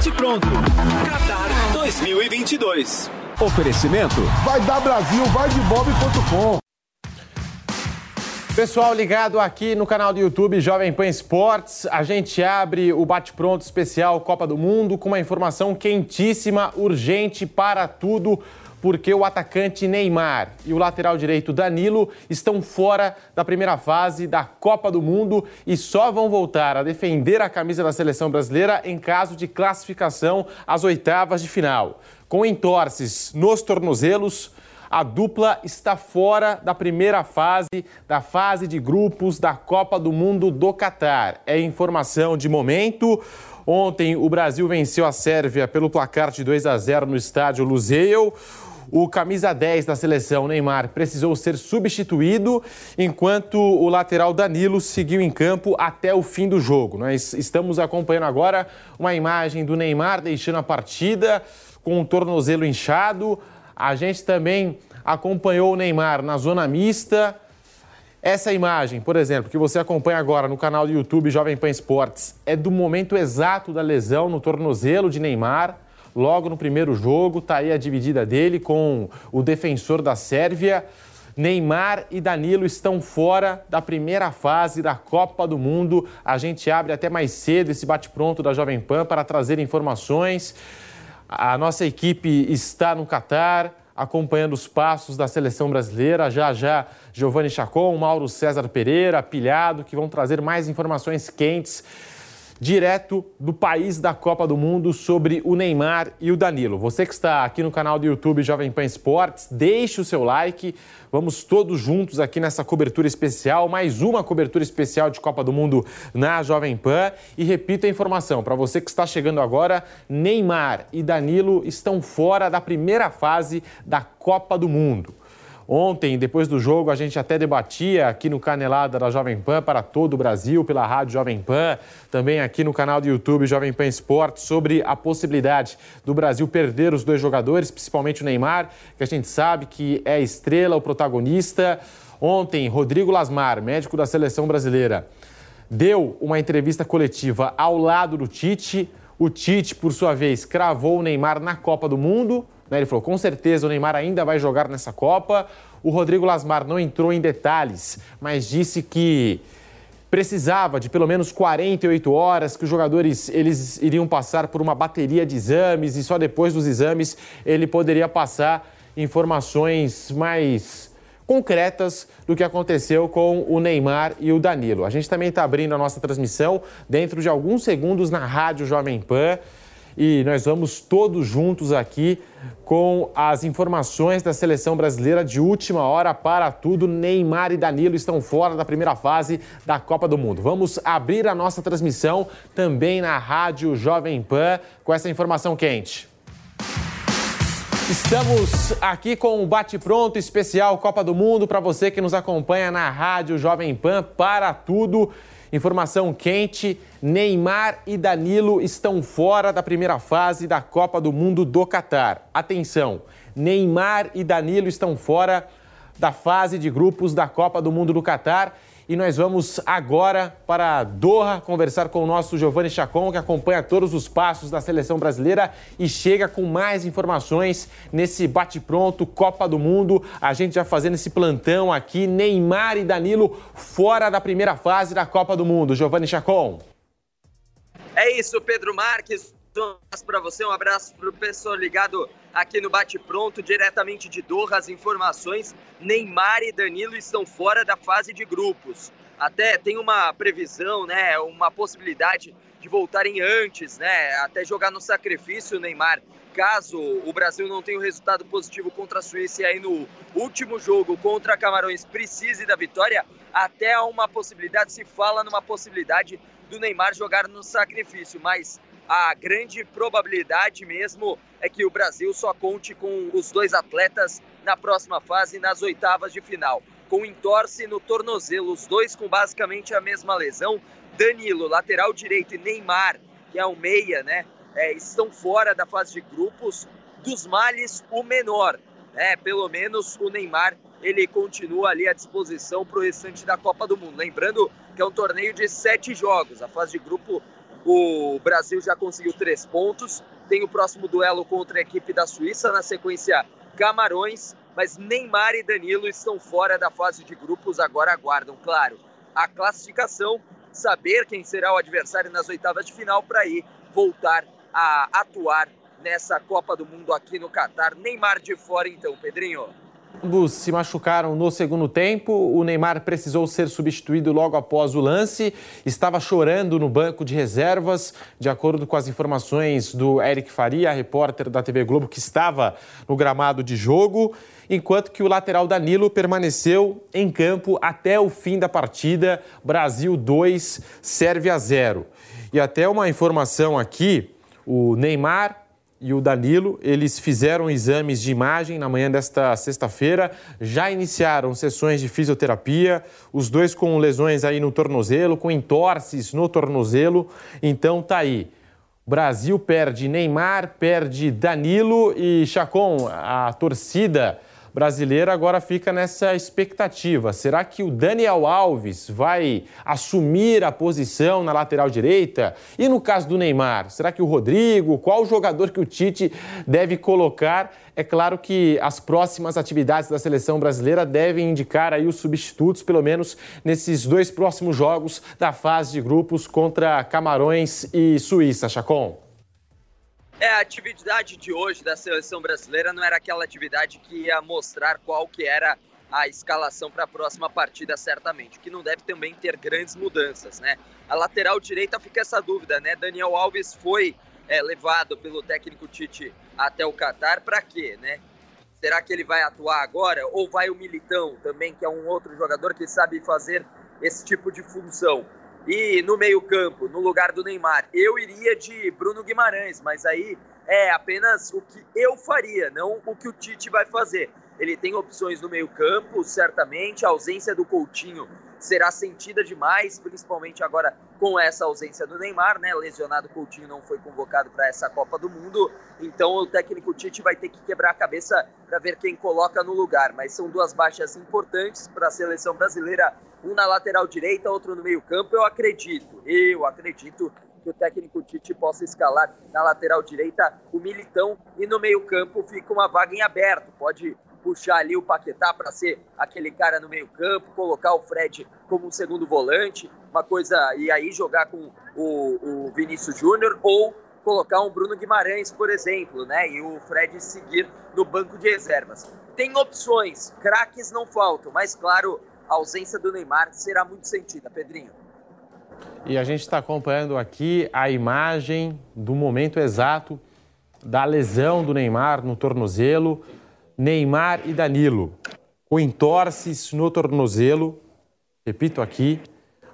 Bate pronto. Qatar 2022. Oferecimento. Vai dar Brasil, vai de bob.com. Pessoal ligado aqui no canal do YouTube Jovem Pan Esportes, a gente abre o bate-pronto especial Copa do Mundo com uma informação quentíssima, urgente para tudo porque o atacante Neymar e o lateral direito Danilo estão fora da primeira fase da Copa do Mundo e só vão voltar a defender a camisa da seleção brasileira em caso de classificação às oitavas de final. Com entorces nos tornozelos, a dupla está fora da primeira fase, da fase de grupos da Copa do Mundo do Catar. É informação de momento. Ontem o Brasil venceu a Sérvia pelo placar de 2 a 0 no estádio Luzeio. O camisa 10 da seleção, Neymar, precisou ser substituído, enquanto o lateral Danilo seguiu em campo até o fim do jogo. Nós estamos acompanhando agora uma imagem do Neymar deixando a partida com o tornozelo inchado. A gente também acompanhou o Neymar na zona mista. Essa imagem, por exemplo, que você acompanha agora no canal do YouTube Jovem Pan Esportes, é do momento exato da lesão no tornozelo de Neymar logo no primeiro jogo. Está aí a dividida dele com o defensor da Sérvia. Neymar e Danilo estão fora da primeira fase da Copa do Mundo. A gente abre até mais cedo esse bate-pronto da Jovem Pan para trazer informações. A nossa equipe está no Catar, acompanhando os passos da seleção brasileira. Já já, Giovanni Chacon, Mauro César Pereira, Pilhado, que vão trazer mais informações quentes direto do país da Copa do Mundo sobre o Neymar e o Danilo. Você que está aqui no canal do YouTube Jovem Pan Esportes, deixe o seu like. Vamos todos juntos aqui nessa cobertura especial, mais uma cobertura especial de Copa do Mundo na Jovem Pan. E repito a informação, para você que está chegando agora, Neymar e Danilo estão fora da primeira fase da Copa do Mundo. Ontem, depois do jogo, a gente até debatia aqui no Canelada da Jovem Pan para todo o Brasil, pela Rádio Jovem Pan, também aqui no canal do YouTube Jovem Pan Esporte, sobre a possibilidade do Brasil perder os dois jogadores, principalmente o Neymar, que a gente sabe que é a estrela, o protagonista. Ontem, Rodrigo Lasmar, médico da seleção brasileira, deu uma entrevista coletiva ao lado do Tite. O Tite, por sua vez, cravou o Neymar na Copa do Mundo. Né? Ele falou: com certeza o Neymar ainda vai jogar nessa Copa. O Rodrigo Lasmar não entrou em detalhes, mas disse que precisava de pelo menos 48 horas, que os jogadores eles iriam passar por uma bateria de exames e só depois dos exames ele poderia passar informações mais concretas do que aconteceu com o Neymar e o Danilo. A gente também está abrindo a nossa transmissão dentro de alguns segundos na Rádio Jovem Pan e nós vamos todos juntos aqui com as informações da seleção brasileira de última hora para tudo. Neymar e Danilo estão fora da primeira fase da Copa do Mundo. Vamos abrir a nossa transmissão também na Rádio Jovem Pan com essa informação quente. Estamos aqui com um bate-pronto especial Copa do Mundo para você que nos acompanha na Rádio Jovem Pan para tudo. Informação quente: Neymar e Danilo estão fora da primeira fase da Copa do Mundo do Catar. Atenção: Neymar e Danilo estão fora da fase de grupos da Copa do Mundo do Catar e nós vamos agora para Doha conversar com o nosso Giovanni Chacon, que acompanha todos os passos da seleção brasileira e chega com mais informações nesse bate-pronto Copa do Mundo. A gente já fazendo esse plantão aqui, Neymar e Danilo fora da primeira fase da Copa do Mundo. Giovanni Chacon. É isso, Pedro Marques. Um abraço para você, um abraço para o pessoal ligado aqui no Bate Pronto, diretamente de Doha, as informações. Neymar e Danilo estão fora da fase de grupos. Até tem uma previsão, né, uma possibilidade de voltarem antes, né, até jogar no sacrifício o Neymar. Caso o Brasil não tenha um resultado positivo contra a Suíça e aí no último jogo contra Camarões precise da vitória, até há uma possibilidade, se fala numa possibilidade do Neymar jogar no sacrifício, mas a grande probabilidade mesmo é que o Brasil só conte com os dois atletas na próxima fase, nas oitavas de final. Com entorce no tornozelo, os dois com basicamente a mesma lesão. Danilo, lateral direito, e Neymar, que é o meia, né? É, estão fora da fase de grupos. Dos males, o menor. Né? Pelo menos o Neymar ele continua ali à disposição para o restante da Copa do Mundo. Lembrando que é um torneio de sete jogos. A fase de grupo o Brasil já conseguiu três pontos. Tem o próximo duelo contra a equipe da Suíça, na sequência Camarões, mas Neymar e Danilo estão fora da fase de grupos, agora aguardam, claro, a classificação, saber quem será o adversário nas oitavas de final para ir voltar a atuar nessa Copa do Mundo aqui no Catar. Neymar de fora então, Pedrinho. Ambos se machucaram no segundo tempo. O Neymar precisou ser substituído logo após o lance. Estava chorando no banco de reservas, de acordo com as informações do Eric Faria, repórter da TV Globo, que estava no gramado de jogo, enquanto que o lateral Danilo permaneceu em campo até o fim da partida. Brasil 2, Sérvia 0. E até uma informação aqui: o Neymar e o Danilo, eles fizeram exames de imagem na manhã desta sexta-feira, já iniciaram sessões de fisioterapia, os dois com lesões aí no tornozelo, com entorces no tornozelo, então tá aí. Brasil perde Neymar, perde Danilo e Chacon, a torcida brasileira agora fica nessa expectativa. Será que o Daniel Alves vai assumir a posição na lateral direita? E no caso do Neymar, será que o Rodrigo, qual jogador que o Tite deve colocar? É claro que as próximas atividades da seleção brasileira devem indicar aí os substitutos, pelo menos nesses dois próximos jogos da fase de grupos contra Camarões e Suíça, Chacon. É, a atividade de hoje da seleção brasileira não era aquela atividade que ia mostrar qual que era a escalação para a próxima partida, certamente, que não deve também ter grandes mudanças, né? A lateral direita fica essa dúvida, né? Daniel Alves foi é, levado pelo técnico Tite até o Catar, para quê, né? Será que ele vai atuar agora ou vai o Militão também, que é um outro jogador que sabe fazer esse tipo de função? E no meio-campo, no lugar do Neymar, eu iria de Bruno Guimarães, mas aí é apenas o que eu faria, não o que o Tite vai fazer. Ele tem opções no meio-campo, certamente. A ausência do Coutinho será sentida demais, principalmente agora com essa ausência do Neymar, né? Lesionado Coutinho não foi convocado para essa Copa do Mundo, então o técnico Tite vai ter que quebrar a cabeça para ver quem coloca no lugar. Mas são duas baixas importantes para a seleção brasileira, um na lateral direita, outro no meio-campo. Eu acredito, eu acredito que o técnico Tite possa escalar na lateral direita o Militão e no meio-campo fica uma vaga em aberto. Pode puxar ali o Paquetá para ser aquele cara no meio-campo, colocar o Fred como um segundo volante, uma coisa, e aí jogar com o, o Vinícius Júnior, ou colocar um Bruno Guimarães, por exemplo, né? E o Fred seguir no banco de reservas. Tem opções, craques não faltam, mas claro, a ausência do Neymar será muito sentida, Pedrinho. E a gente está acompanhando aqui a imagem do momento exato da lesão do Neymar no tornozelo. Neymar e Danilo, com entorces no tornozelo. Repito aqui,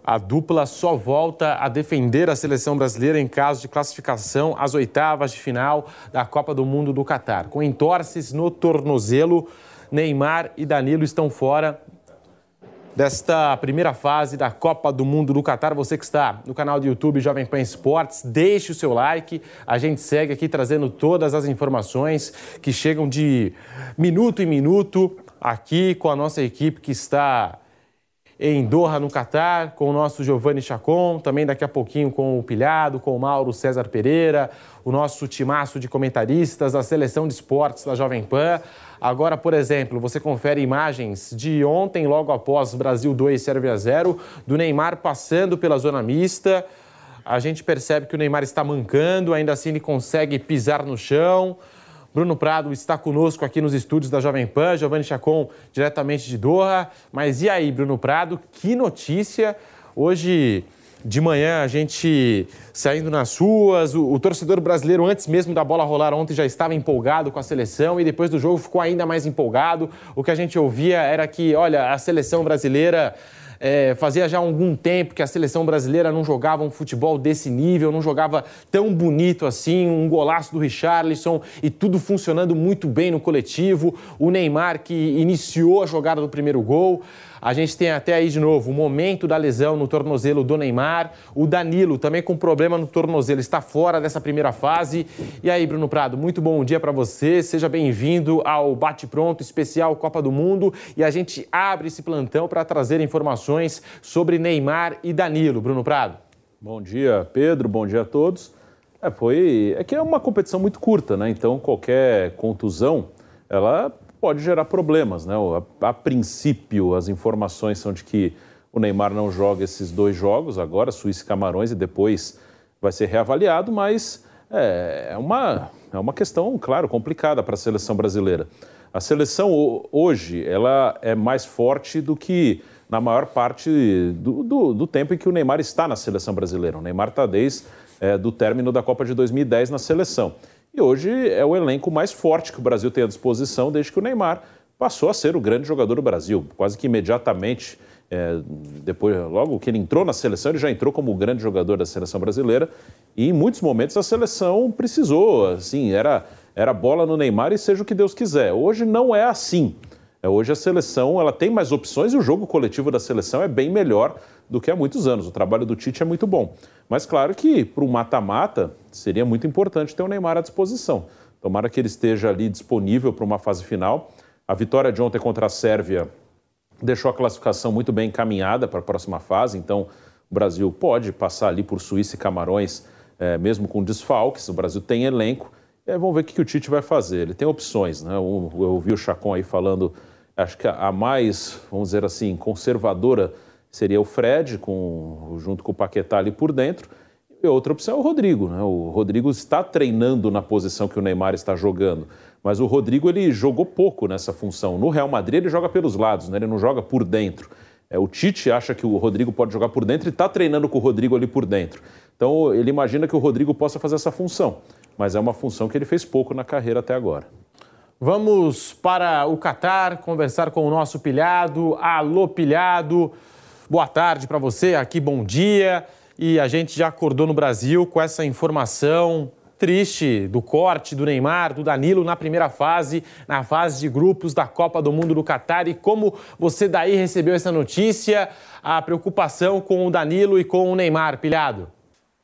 a dupla só volta a defender a seleção brasileira em caso de classificação às oitavas de final da Copa do Mundo do Catar. Com entorces no tornozelo, Neymar e Danilo estão fora desta primeira fase da Copa do Mundo do Catar. Você que está no canal do YouTube Jovem Pan Esportes, deixe o seu like. A gente segue aqui trazendo todas as informações que chegam de minuto em minuto aqui com a nossa equipe que está em Doha, no Catar, com o nosso Giovanni Chacon, também daqui a pouquinho com o Pilhado, com o Mauro César Pereira, o nosso timaço de comentaristas, a seleção de esportes da Jovem Pan. Agora, por exemplo, você confere imagens de ontem, logo após Brasil 2, Sérvia 0, do Neymar passando pela zona mista. A gente percebe que o Neymar está mancando, ainda assim ele consegue pisar no chão. Bruno Prado está conosco aqui nos estúdios da Jovem Pan, Giovanni Chacon, diretamente de Doha. Mas e aí, Bruno Prado, que notícia! Hoje de manhã a gente saindo nas ruas, o, o, torcedor brasileiro, antes mesmo da bola rolar ontem, já estava empolgado com a seleção e depois do jogo ficou ainda mais empolgado. O que a gente ouvia era que, olha, a seleção brasileira. É, fazia já algum tempo que a seleção brasileira não jogava um futebol desse nível, não jogava tão bonito assim, um golaço do Richarlison e tudo funcionando muito bem no coletivo. O Neymar que iniciou a jogada do primeiro gol. A gente tem até aí de novo o momento da lesão no tornozelo do Neymar. O Danilo também com problema no tornozelo está fora dessa primeira fase. E aí, Bruno Prado, muito bom dia para você. Seja bem-vindo ao Bate Pronto especial Copa do Mundo. E a gente abre esse plantão para trazer informações sobre Neymar e Danilo. Bruno Prado. Bom dia, Pedro. Bom dia a todos. É, foi. É que é uma competição muito curta, né? Então qualquer contusão ela pode gerar problemas, né? A, a, princípio, as informações são de que o Neymar não joga esses dois jogos agora, Suíça e Camarões, e depois vai ser reavaliado, mas é, é uma, é uma questão, claro, complicada para a seleção brasileira. A seleção hoje ela é mais forte do que na maior parte do, do, do tempo em que o Neymar está na seleção brasileira. O Neymar está desde é, do término da Copa de 2010 na seleção. E hoje é o elenco mais forte que o Brasil tem à disposição desde que o Neymar passou a ser o grande jogador do Brasil. Quase que imediatamente, é, depois, logo que ele entrou na seleção, ele já entrou como o grande jogador da seleção brasileira. E em muitos momentos a seleção precisou, assim, era, era bola no Neymar e seja o que Deus quiser. Hoje não é assim. É, hoje a seleção ela tem mais opções e o jogo coletivo da seleção é bem melhor do que há muitos anos. O trabalho do Tite é muito bom. Mas claro que para o mata-mata seria muito importante ter o Neymar à disposição. Tomara que ele esteja ali disponível para uma fase final. A vitória de ontem contra a Sérvia deixou a classificação muito bem encaminhada para a próxima fase, então o Brasil pode passar ali por Suíça e Camarões, é, mesmo com desfalques. O Brasil tem elenco. É, vamos ver o que, o Tite vai fazer. Ele tem opções, né? Eu, eu ouvi o Chacon aí falando Acho que a mais, vamos dizer assim, conservadora seria o Fred, com, junto com o Paquetá ali por dentro. E outra opção é o Rodrigo. Né? O Rodrigo está treinando na posição que o Neymar está jogando. Mas o Rodrigo ele jogou pouco nessa função. No Real Madrid ele joga pelos lados, né? ele não joga por dentro. É, o Tite acha que o Rodrigo pode jogar por dentro e está treinando com o Rodrigo ali por dentro. Então ele imagina que o Rodrigo possa fazer essa função. Mas é uma função que ele fez pouco na carreira até agora. Vamos para o Catar conversar com o nosso pilhado. Alô, pilhado. Boa tarde para você, aqui bom dia. E a gente já acordou no Brasil com essa informação triste do corte do Neymar, do Danilo na primeira fase, na fase de grupos da Copa do Mundo do Catar. E como você daí recebeu essa notícia, a preocupação com o Danilo e com o Neymar, pilhado?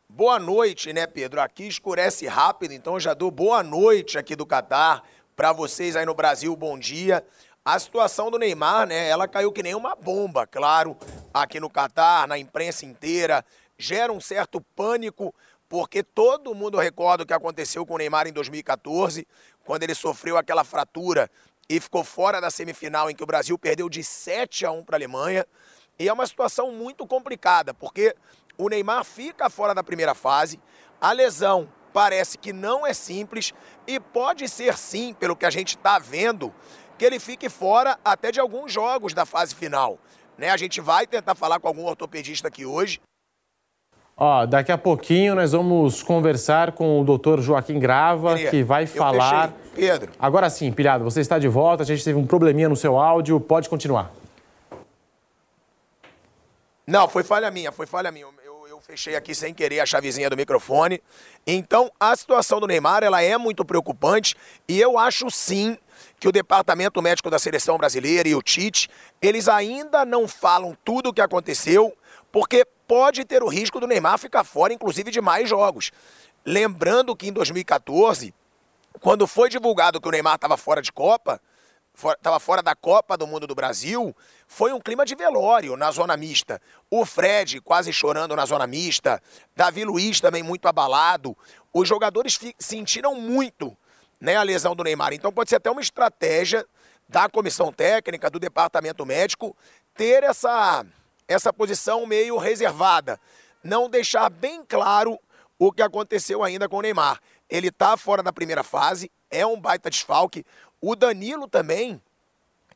Boa noite, né, Pedro? Aqui escurece rápido, então já dou boa noite aqui do Catar para vocês aí no Brasil, bom dia. A situação do Neymar, né, ela caiu que nem uma bomba, claro, aqui no Catar, na imprensa inteira, gera um certo pânico, porque todo mundo recorda o que aconteceu com o Neymar em 2014, quando ele sofreu aquela fratura e ficou fora da semifinal em que o Brasil perdeu de 7 a 1 para a Alemanha. E é uma situação muito complicada, porque o Neymar fica fora da primeira fase, a lesão parece que não é simples e pode ser sim, pelo que a gente está vendo, que ele fique fora até de alguns jogos da fase final. Né? A gente vai tentar falar com algum ortopedista aqui hoje. Ó, daqui a pouquinho nós vamos conversar com o doutor Joaquim Grava, que vai falar. Pedro. Agora sim, Pilhado, você está de volta, a gente teve um probleminha no seu áudio, pode continuar. Não, foi falha minha, foi falha minha fechei aqui sem querer a chavezinha do microfone. Então, a situação do Neymar, ela é muito preocupante e eu acho sim que o departamento médico da seleção brasileira e o Tite, eles ainda não falam tudo o que aconteceu, porque pode ter o risco do Neymar ficar fora, inclusive de mais jogos. Lembrando que em 2014, quando foi divulgado que o Neymar estava fora de Copa, estava fora da Copa do Mundo do Brasil, foi um clima de velório na zona mista. O Fred quase chorando na zona mista, Davi Luiz também muito abalado. Os jogadores sentiram muito né, a lesão do Neymar. Então pode ser até uma estratégia da comissão técnica, do departamento médico, ter essa, essa posição meio reservada. Não deixar bem claro o que aconteceu ainda com o Neymar. Ele está fora da primeira fase, é um baita desfalque. O Danilo também,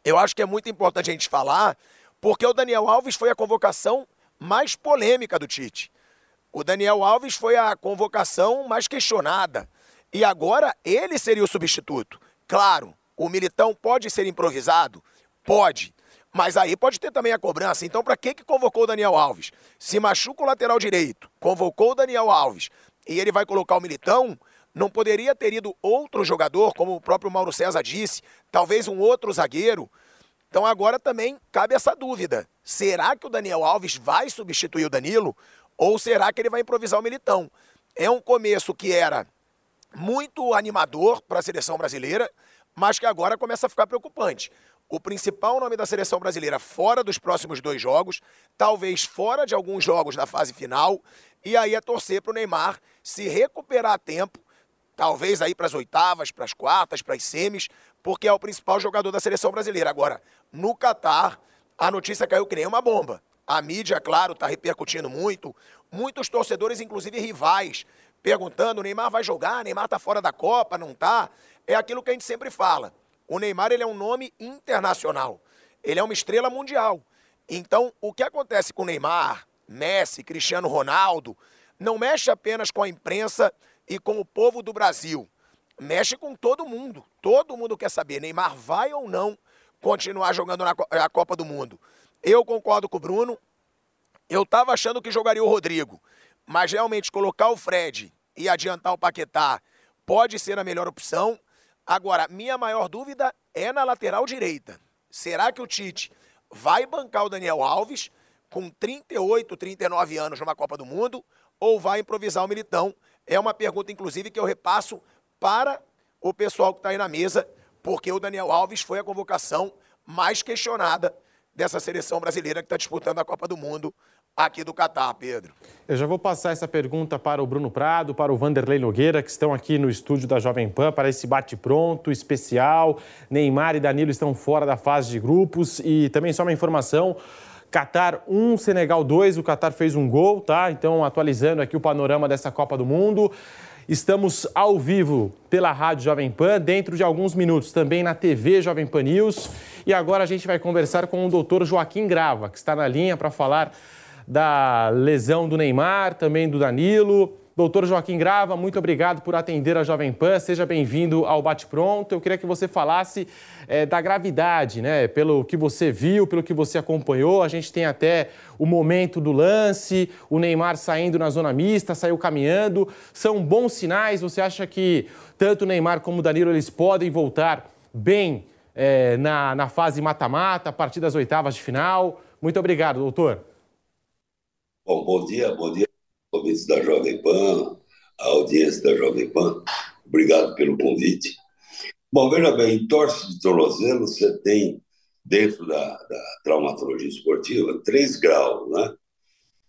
eu acho que é muito importante a gente falar, porque o Daniel Alves foi a convocação mais polêmica do Tite. O Daniel Alves foi a convocação mais questionada. E agora ele seria o substituto. Claro, o Militão pode ser improvisado? Pode. Mas aí pode ter também a cobrança. Então, para que, que convocou o Daniel Alves? Se machuca o lateral direito, convocou o Daniel Alves e ele vai colocar o Militão, não poderia ter ido outro jogador, como o próprio Mauro César disse, talvez um outro zagueiro? Então agora também cabe essa dúvida. Será que o Daniel Alves vai substituir o Danilo? Ou será que ele vai improvisar o Militão? É um começo que era muito animador para a seleção brasileira, mas que agora começa a ficar preocupante. o principal nome da seleção brasileira fora dos próximos dois jogos, talvez fora de alguns jogos da fase final, e aí é torcer para o Neymar se recuperar a tempo, talvez aí para as oitavas, para as quartas, para as semis, porque é o principal jogador da seleção brasileira. Agora, no Catar, a notícia caiu que nem uma bomba. A mídia, claro, está repercutindo muito. Muitos torcedores, inclusive rivais, perguntando: Neymar vai jogar? Neymar está fora da Copa? Não está? É aquilo que a gente sempre fala. O Neymar ele é um nome internacional. Ele é uma estrela mundial. Então, o que acontece com o Neymar, Messi, Cristiano Ronaldo, não mexe apenas com a imprensa e com o povo do Brasil. Mexe com todo mundo. Todo mundo quer saber: Neymar vai ou não continuar jogando na Copa do Mundo? Eu concordo com o Bruno. Eu estava achando que jogaria o Rodrigo, mas realmente colocar o Fred e adiantar o Paquetá pode ser a melhor opção. Agora, minha maior dúvida é na lateral direita. Será que o Tite vai bancar o Daniel Alves com 38, 39 anos numa Copa do Mundo ou vai improvisar o Militão? É uma pergunta, inclusive, que eu repasso para o pessoal que está aí na mesa, porque o Daniel Alves foi a convocação mais questionada dessa seleção brasileira que está disputando a Copa do Mundo aqui do Catar, Pedro. Eu já vou passar essa pergunta para o Bruno Prado, para o Vanderlei Nogueira, que estão aqui no estúdio da Jovem Pan para esse bate-pronto especial. Neymar e Danilo estão fora da fase de grupos e também só uma informação. Qatar 1, Senegal 2. O Qatar fez um gol, tá? Então, atualizando aqui o panorama dessa Copa do Mundo. Estamos ao vivo pela Rádio Jovem Pan, dentro de alguns minutos também na TV Jovem Pan News. E agora a gente vai conversar com o doutor Joaquim Grava, que está na linha para falar da lesão do Neymar, também do Danilo. Doutor Joaquim Grava, muito obrigado por atender a Jovem Pan. Seja bem-vindo ao Bate Pronto. Eu queria que você falasse é, da gravidade, né? Pelo que você viu, pelo que você acompanhou. A gente tem até o momento do lance, o Neymar saindo na zona mista, saiu caminhando. São bons sinais. Você acha que tanto o Neymar como o Danilo eles podem voltar bem é, na, na fase mata-mata, a partir das oitavas de final? Muito obrigado, doutor. Bom, bom dia, bom dia, ouvintes da Jovem Pan, a audiência da Jovem Pan. Obrigado pelo convite. Bom, veja bem, em torce de tornozelo você tem, dentro da, da traumatologia esportiva, três graus, né?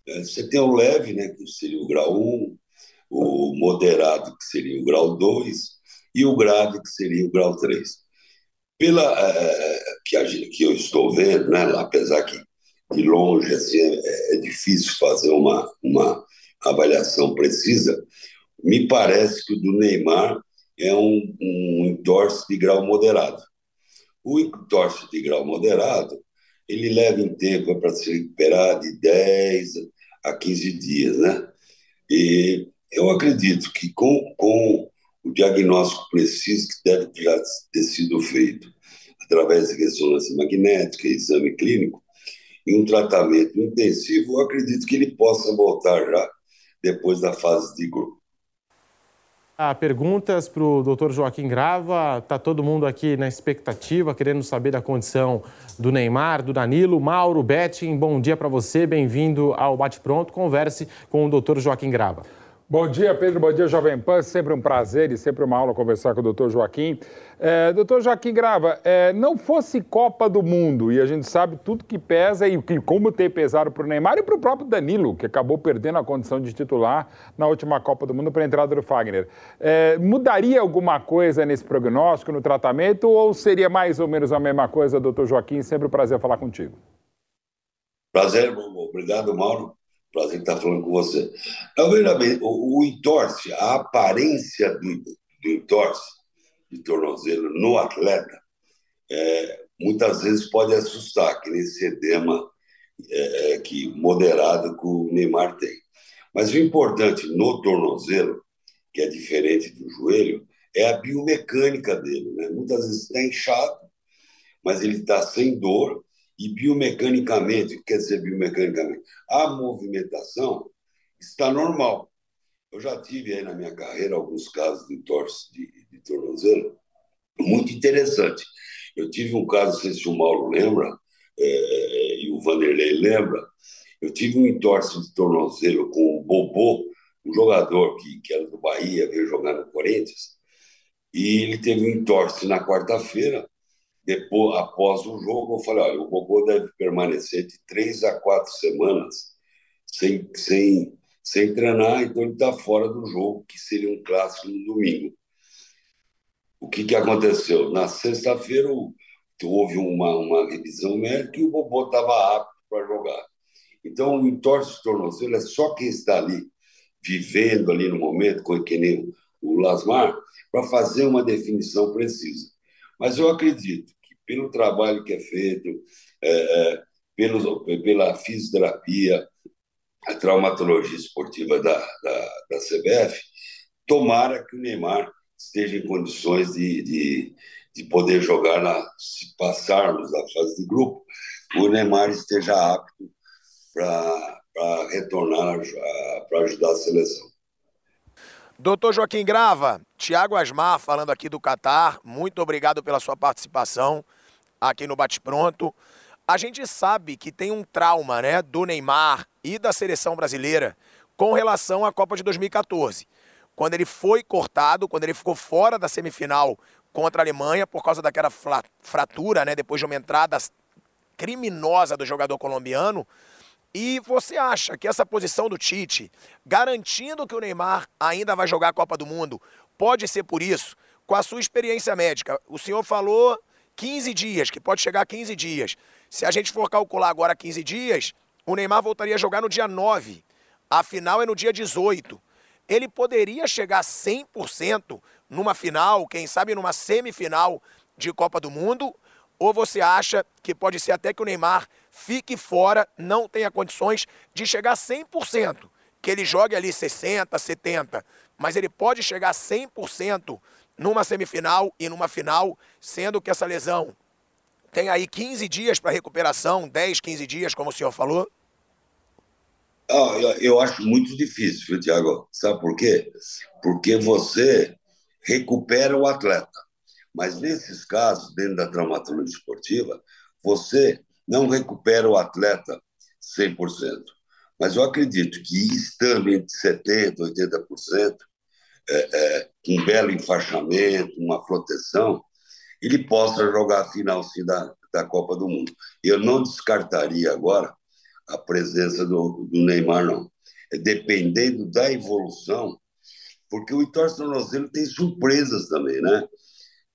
É, você tem o leve, né, que seria o grau 1, o moderado, que seria o grau 2, e o grave, que seria o grau 3. Pela é, que, a, que eu estou vendo, né, apesar que de longe, assim, é, é difícil fazer uma, uma avaliação precisa. Me parece que o do Neymar é um, um entorse de grau moderado. O entorse de grau moderado, ele leva em tempo para se recuperar de 10 a 15 dias, né? E eu acredito que com, com o diagnóstico preciso que deve já ter sido feito através de ressonância magnética e exame clínico, em um tratamento intensivo, eu acredito que ele possa voltar já depois da fase de grupo. Ah, perguntas para o doutor Joaquim Grava. Está todo mundo aqui na expectativa, querendo saber da condição do Neymar, do Danilo. Mauro Betting, bom dia para você, bem-vindo ao Bate Pronto. Converse com o doutor Joaquim Grava. Bom dia, Pedro. Bom dia, Jovem Pan. Sempre um prazer e sempre uma aula conversar com o doutor Joaquim. É, doutor Joaquim Grava, é, não fosse Copa do Mundo, e a gente sabe tudo que pesa e que, como tem pesado para o Neymar e para o próprio Danilo, que acabou perdendo a condição de titular na última Copa do Mundo para a entrada do Fagner. É, mudaria alguma coisa nesse prognóstico, no tratamento, ou seria mais ou menos a mesma coisa, doutor Joaquim? Sempre um prazer falar contigo. Prazer, obrigado, Mauro. Prazer estar falando com você. Bem, o, o entorse, a aparência do, do de tornozelo no atleta, é, muitas vezes pode assustar, que nesse edema é, é, que moderado que o Neymar tem. Mas o importante no tornozelo, que é diferente do joelho, é a biomecânica dele. Né? Muitas vezes está inchado, mas ele está sem dor e biomecanicamente, quer dizer biomecanicamente? A movimentação está normal. Eu já tive aí na minha carreira alguns casos de torce de, de tornozelo muito interessante. Eu tive um caso, não sei se o Mauro lembra, é, e o Vanderlei lembra, eu tive um entorse de tornozelo com o Bobô, um jogador que, que era do Bahia, veio jogar no Corinthians, e ele teve um entorse na quarta-feira, depois, após o jogo, eu falei, olha, o Bobô deve permanecer de três a quatro semanas sem, sem, sem treinar, então ele está fora do jogo, que seria um clássico no domingo. O que, que aconteceu? Na sexta-feira houve uma, uma revisão médica e o Bobô estava apto para jogar. Então, o entorse de tornozelo é só quem está ali, vivendo ali no momento, com que nem o Lasmar, para fazer uma definição precisa. Mas eu acredito pelo trabalho que é feito, é, é pela fisioterapia, a traumatologia esportiva da, da, da CBF, tomara que o Neymar esteja em condições de, de, de poder jogar, na, se passarmos da fase de grupo, o Neymar esteja apto para retornar para ajudar a seleção. Doutor Joaquim Grava, Tiago Asmar falando aqui do Catar, muito obrigado pela sua participação aqui no Bate Pronto. A gente sabe que tem um trauma né, do Neymar e da seleção brasileira com relação à Copa de 2014. Quando ele foi cortado, quando ele ficou fora da semifinal contra a Alemanha por causa daquela fratura, né, depois de uma entrada criminosa do jogador colombiano, e você acha que essa posição do Tite, garantindo que o Neymar ainda vai jogar a Copa do Mundo, pode ser por isso? Com a sua experiência médica, o senhor falou 15 dias, que pode chegar a 15 dias. Se a gente for calcular agora 15 dias, o Neymar voltaria a jogar no dia 9. A final é no dia 18. Ele poderia chegar 100% numa final, quem sabe numa semifinal de Copa do Mundo? Ou você acha que pode ser até que o Neymar fique fora, não tenha condições de chegar a 100%, que ele jogue ali 60%, 70%, mas ele pode chegar a 100% numa semifinal e numa final, sendo que essa lesão tem aí 15 dias para recuperação, 10, 15 dias, como o senhor falou? Ah, eu, eu acho muito difícil, viu, Tiago? Sabe por quê? Porque você recupera o atleta. Mas nesses casos, dentro da traumatologia esportiva, você não recupera o atleta 100%. Mas eu acredito que estando entre 70% e 80%, é, é, um belo enfaixamento, uma proteção, ele possa jogar a final sim, da, da Copa do Mundo. Eu não descartaria agora a presença do, do Neymar, não. É, dependendo da evolução, porque o Vitor Tornozelo tem surpresas também, né?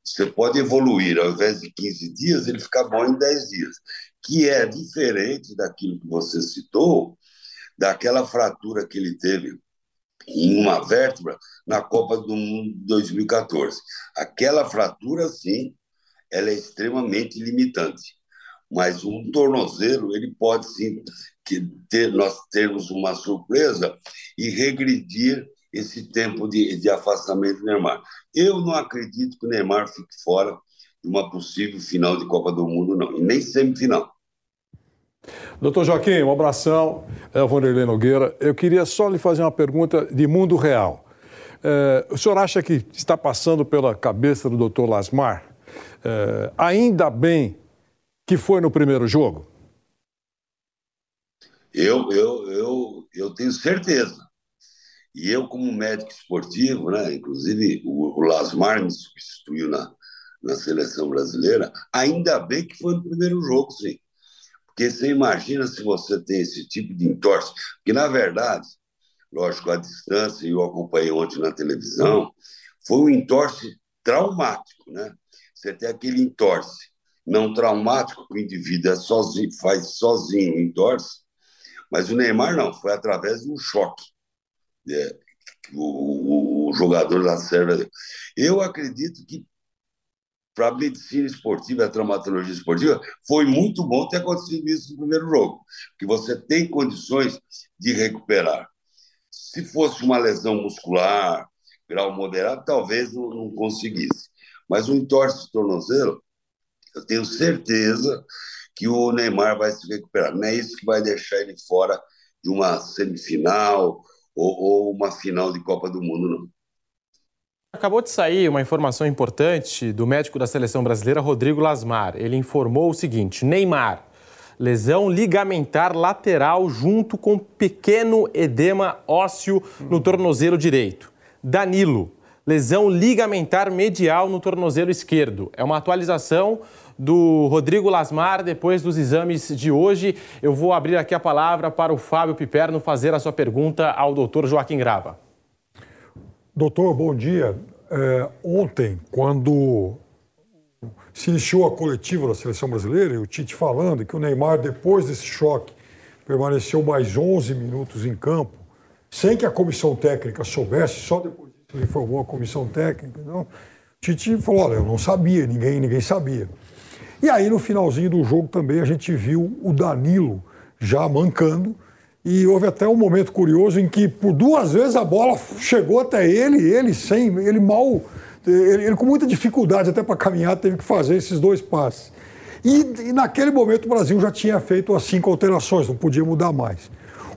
Você pode evoluir, ao invés de 15 dias, ele fica bom em 10 dias que é diferente daquilo que você citou, daquela fratura que ele teve em uma vértebra na Copa do Mundo de 2014. Aquela fratura, sim, ela é extremamente limitante. Mas um tornozelo, ele pode sim ter, nós termos uma surpresa e regredir esse tempo de, de afastamento do Neymar. Eu não acredito que o Neymar fique fora de uma possível final de Copa do Mundo, não, e nem semifinal. Doutor Joaquim, um abração. É o Vanderlei Nogueira. Eu queria só lhe fazer uma pergunta de mundo real. É, o senhor acha que está passando pela cabeça do doutor Lasmar? É, ainda bem que foi no primeiro jogo? Eu, eu, eu, eu tenho certeza. E eu, como médico esportivo, né, inclusive o, o Lasmar me substituiu na, na seleção brasileira, ainda bem que foi no primeiro jogo, sim. Porque você imagina se você tem esse tipo de entorse, que na verdade, lógico, a distância, eu acompanhei ontem na televisão, foi um entorse traumático, né? Você tem aquele entorse não traumático, que o indivíduo é sozinho, faz sozinho o entorse, mas o Neymar não, foi através de um choque. É, o, o, jogador da Sérvia. Eu acredito que para a medicina esportiva, a traumatologia esportiva, foi muito bom ter acontecido isso no primeiro jogo, porque você tem condições de recuperar. Se fosse uma lesão muscular, grau moderado, talvez não, não conseguisse. Mas um entorse de tornozelo, eu tenho certeza que o Neymar vai se recuperar. Não é isso que vai deixar ele fora de uma semifinal ou, ou uma final de Copa do Mundo, não. Acabou de sair uma informação importante do médico da seleção brasileira, Rodrigo Lasmar. Ele informou o seguinte: Neymar, lesão ligamentar lateral junto com pequeno edema ósseo no tornozelo direito. Danilo, lesão ligamentar medial no tornozelo esquerdo. É uma atualização do Rodrigo Lasmar depois dos exames de hoje. Eu vou abrir aqui a palavra para o Fábio Piperno fazer a sua pergunta ao doutor Joaquim Grava. Doutor, bom dia. É, ontem, quando se iniciou a coletiva da seleção brasileira, e o Tite falando que o Neymar, depois desse choque, permaneceu mais 11 minutos em campo, sem que a comissão técnica soubesse, só depois disso ele informou a comissão técnica. Então, o Tite falou: olha, eu não sabia, ninguém, ninguém sabia. E aí, no finalzinho do jogo também, a gente viu o Danilo já mancando. E houve até um momento curioso em que, por duas vezes, a bola chegou até ele, ele sem, ele mal ele, ele com muita dificuldade até para caminhar teve que fazer esses dois passes. E, e, naquele momento o Brasil já tinha feito as cinco alterações, não podia mudar mais.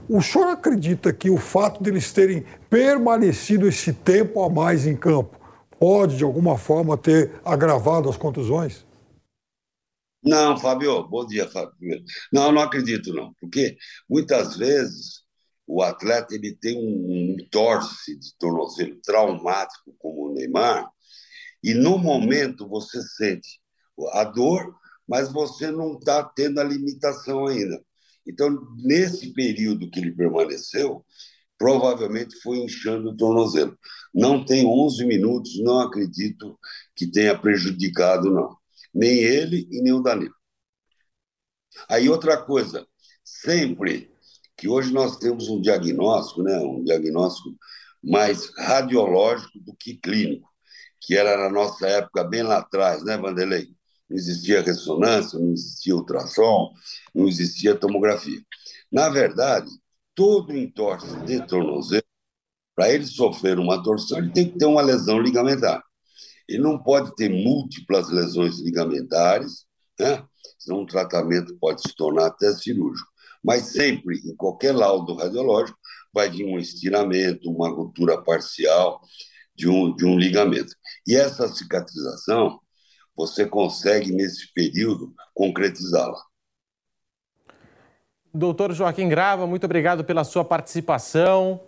O senhor acredita que o fato deles terem permanecido esse tempo a mais em campo pode, de alguma forma, ter agravado as contusões? Não, Fábio, bom dia, Fábio. Não, não acredito, não. Porque muitas vezes o atleta ele tem um, um torce de tornozelo traumático, como o Neymar, e no momento você sente a dor, mas você não está tendo a limitação ainda. Então, nesse período que ele permaneceu, provavelmente foi inchando o tornozelo. Não tem 11 minutos, não acredito que tenha prejudicado, não. Nem ele e nem o Danilo. Aí, outra coisa, sempre que hoje nós temos um diagnóstico, né, um diagnóstico mais radiológico do que clínico que era na nossa época, bem lá atrás, né, Vanderlei? Não existia ressonância, não existia ultrassom, não existia tomografia. Na verdade, todo entorse de tornozelo, para ele sofrer uma torção, ele tem que ter uma lesão ligamentar. Ele não pode ter múltiplas lesões ligamentares, né? senão o tratamento pode se tornar até cirúrgico. Mas sempre, em qualquer laudo radiológico, vai vir um estiramento, uma ruptura parcial, de um, de um ligamento. E essa cicatrização, você consegue, nesse período, concretizá-la. Doutor Joaquim Grava, muito obrigado pela sua participação.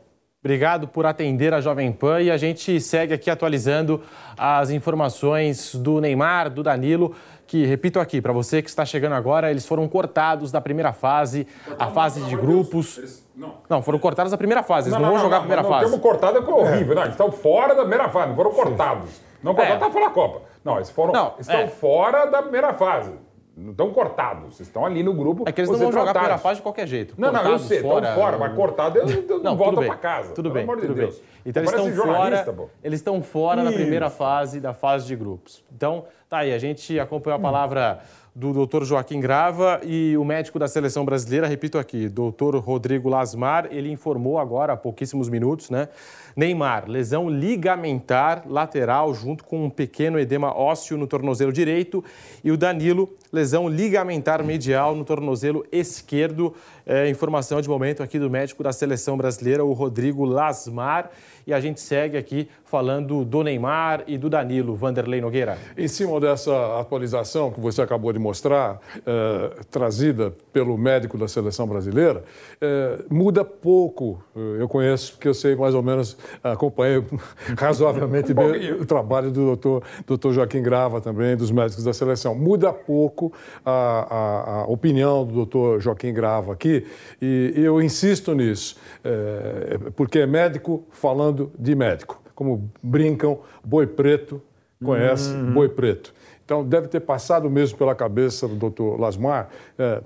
Obrigado por atender a Jovem Pan e a gente segue aqui atualizando as informações do Neymar, do Danilo, que, repito aqui, para você que está chegando agora, eles foram cortados da primeira fase, a fase de grupos. Não. não, foram cortados da primeira fase, eles não, não, não vão jogar a primeira fase. O termo cortado é horrível, não, eles estão fora da primeira fase, não foram cortados. Não cortados, é. tá fora da Copa. Não, eles foram, não, estão é. fora da primeira fase. Não estão cortados, vocês estão ali no grupo. É que eles não vão jogar a primeira fase de qualquer jeito. Não, não, eu sei, estão fora, mas cortado eles não, não voltam para casa. Tudo bem, tudo de bem. Então eles estão fora, eles estão fora na primeira fase da fase de grupos. Então, tá aí, a gente acompanhou a palavra do doutor Joaquim Grava e o médico da seleção brasileira, repito aqui, doutor Rodrigo Lasmar, ele informou agora há pouquíssimos minutos, né? Neymar, lesão ligamentar lateral junto com um pequeno edema ósseo no tornozelo direito e o Danilo, lesão ligamentar medial no tornozelo esquerdo. É, informação de momento aqui do médico da seleção brasileira, o Rodrigo Lasmar e a gente segue aqui falando do Neymar e do Danilo, Vanderlei Nogueira. Em cima dessa atualização que você acabou de mostrar, eh, trazida pelo médico da seleção brasileira, eh, muda pouco. Eu conheço, porque eu sei mais ou menos, acompanhei razoavelmente bem o trabalho do doutor, doutor Joaquim Grava também, dos médicos da seleção. Muda pouco a, a, a opinião do doutor Joaquim Grava aqui, e eu insisto nisso, eh, porque é médico falando falando de médico. Como brincam, boi preto conhece uhum. boi preto. Então, deve ter passado mesmo pela cabeça do doutor Lasmar. É,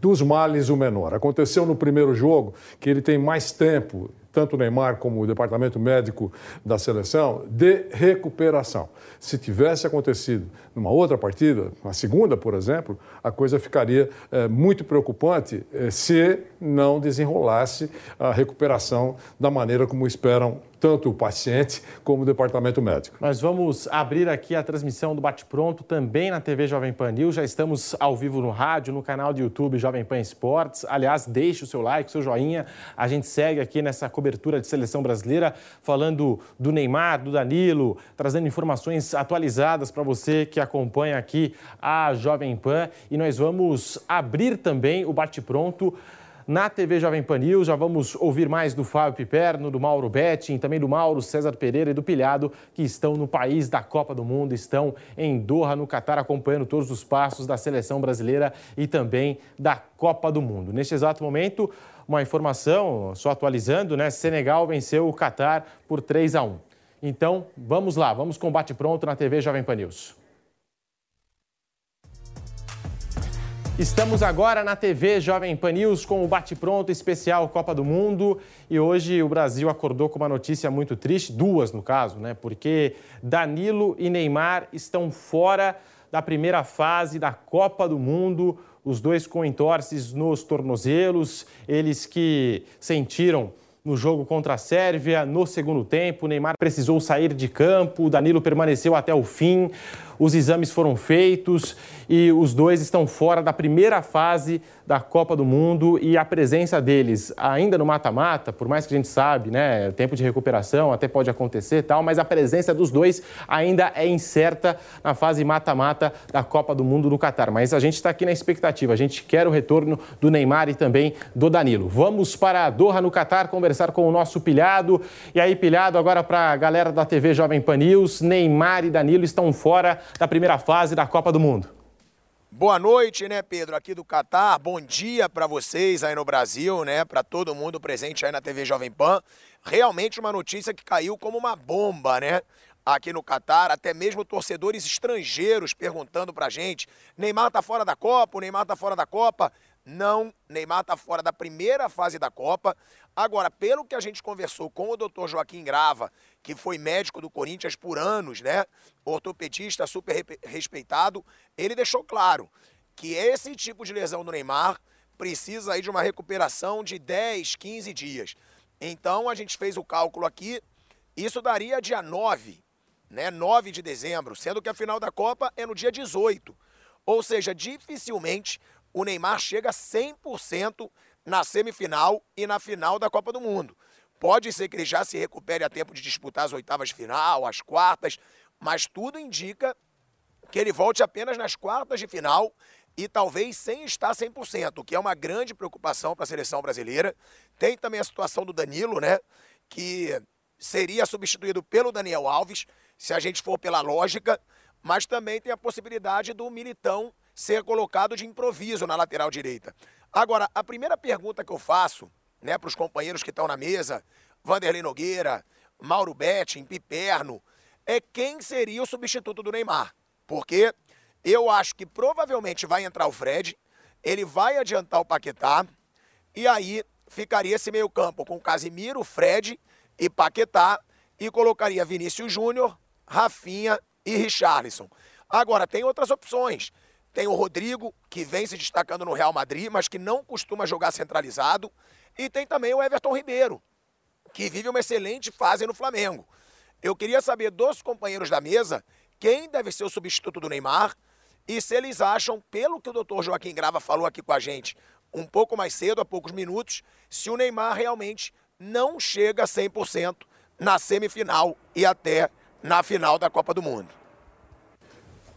dos males o menor. Aconteceu no primeiro jogo que ele tem mais tempo, tanto o Neymar como o departamento médico da seleção, de recuperação. Se tivesse acontecido numa outra partida, na segunda, por exemplo, a coisa ficaria é, muito preocupante é, se não desenrolasse a recuperação da maneira como esperam tanto o paciente como o departamento médico. Nós vamos abrir aqui a transmissão do Bate Pronto também na TV Jovem Pan News. Já estamos ao vivo no rádio, no canal do YouTube Jovem Pan Esportes. Aliás, deixe o seu like, o seu joinha. A gente segue aqui nessa cobertura de seleção brasileira, falando do Neymar, do Danilo, trazendo informações atualizadas para você que acompanha aqui a Jovem Pan. E nós vamos abrir também o Bate Pronto na TV Jovem Pan News. Já vamos ouvir mais do Fábio Piperno, do Mauro Betting, também do Mauro César Pereira e do Pilhado, que estão no país da Copa do Mundo, estão em Doha, no Catar, acompanhando todos os passos da seleção brasileira e também da Copa do Mundo. Neste exato momento, uma informação, só atualizando, né? Senegal venceu o Catar por 3 a 1. Então, vamos lá, vamos com bate pronto na TV Jovem Pan News. Estamos agora na TV Jovem Pan News com o Bate Pronto especial Copa do Mundo e hoje o Brasil acordou com uma notícia muito triste, duas no caso, né? Porque Danilo e Neymar estão fora da primeira fase da Copa do Mundo, os dois com entorces nos tornozelos, eles que sentiram no jogo contra a Sérvia no segundo tempo, Neymar precisou sair de campo, Danilo permaneceu até o fim os exames foram feitos e os dois estão fora da primeira fase da Copa do Mundo e a presença deles ainda no mata-mata, por mais que a gente sabe, né, tempo de recuperação até pode acontecer tal, mas a presença dos dois ainda é incerta na fase mata-mata da Copa do Mundo no Catar. Mas a gente está aqui na expectativa, a gente quer o retorno do Neymar e também do Danilo. Vamos para Doha no Catar conversar com o nosso pilhado. E aí, pilhado, agora para a galera da TV Jovem Pan News, Neymar e Danilo estão fora da primeira fase da Copa do Mundo. Boa noite, né, Pedro, aqui do Catar. Bom dia para vocês aí no Brasil, né, para todo mundo presente aí na TV Jovem Pan. Realmente uma notícia que caiu como uma bomba, né? Aqui no Catar, até mesmo torcedores estrangeiros perguntando pra gente: Neymar tá fora da Copa, o Neymar tá fora da Copa. Não, Neymar está fora da primeira fase da Copa. Agora, pelo que a gente conversou com o doutor Joaquim Grava, que foi médico do Corinthians por anos, né? Ortopedista super respeitado, ele deixou claro que esse tipo de lesão do Neymar precisa aí de uma recuperação de 10, 15 dias. Então a gente fez o cálculo aqui, isso daria dia 9, né? 9 de dezembro, sendo que a final da Copa é no dia 18. Ou seja, dificilmente o Neymar chega 100% na semifinal e na final da Copa do Mundo. Pode ser que ele já se recupere a tempo de disputar as oitavas de final, as quartas, mas tudo indica que ele volte apenas nas quartas de final e talvez sem estar 100%, o que é uma grande preocupação para a seleção brasileira. Tem também a situação do Danilo, né, que seria substituído pelo Daniel Alves, se a gente for pela lógica, mas também tem a possibilidade do Militão ser colocado de improviso na lateral direita. Agora, a primeira pergunta que eu faço né, para os companheiros que estão na mesa, Vanderlei Nogueira, Mauro Betting, Piperno, é quem seria o substituto do Neymar. Porque eu acho que provavelmente vai entrar o Fred, ele vai adiantar o Paquetá, e aí ficaria esse meio campo com Casimiro, Fred e Paquetá, e colocaria Vinícius Júnior, Rafinha e Richarlison. Agora, tem outras opções. Tem o Rodrigo, que vem se destacando no Real Madrid, mas que não costuma jogar centralizado. E tem também o Everton Ribeiro, que vive uma excelente fase no Flamengo. Eu queria saber dos companheiros da mesa quem deve ser o substituto do Neymar e se eles acham, pelo que o doutor Joaquim Grava falou aqui com a gente um pouco mais cedo, há poucos minutos, se o Neymar realmente não chega a 100% na semifinal e até na final da Copa do Mundo.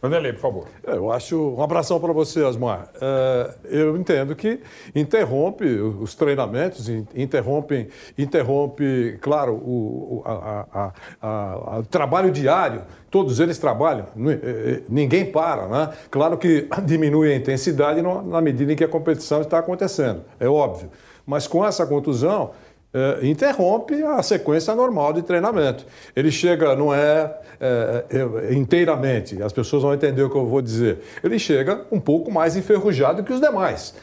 Vanderlei, por favor. É, eu acho. Um abração para você, Osmar. É, eu entendo que interrompe os treinamentos, interrompe, interrompe claro, o, a, a, a, o trabalho diário. Todos eles trabalham, é, é, ninguém para, né? Claro que diminui a intensidade na medida em que a competição está acontecendo, é óbvio. Mas com essa contusão, é, interrompe a sequência normal de treinamento. Ele chega, não é, é, é, inteiramente, as pessoas vão entender o que eu vou dizer, ele chega um pouco mais enferrujado que os demais.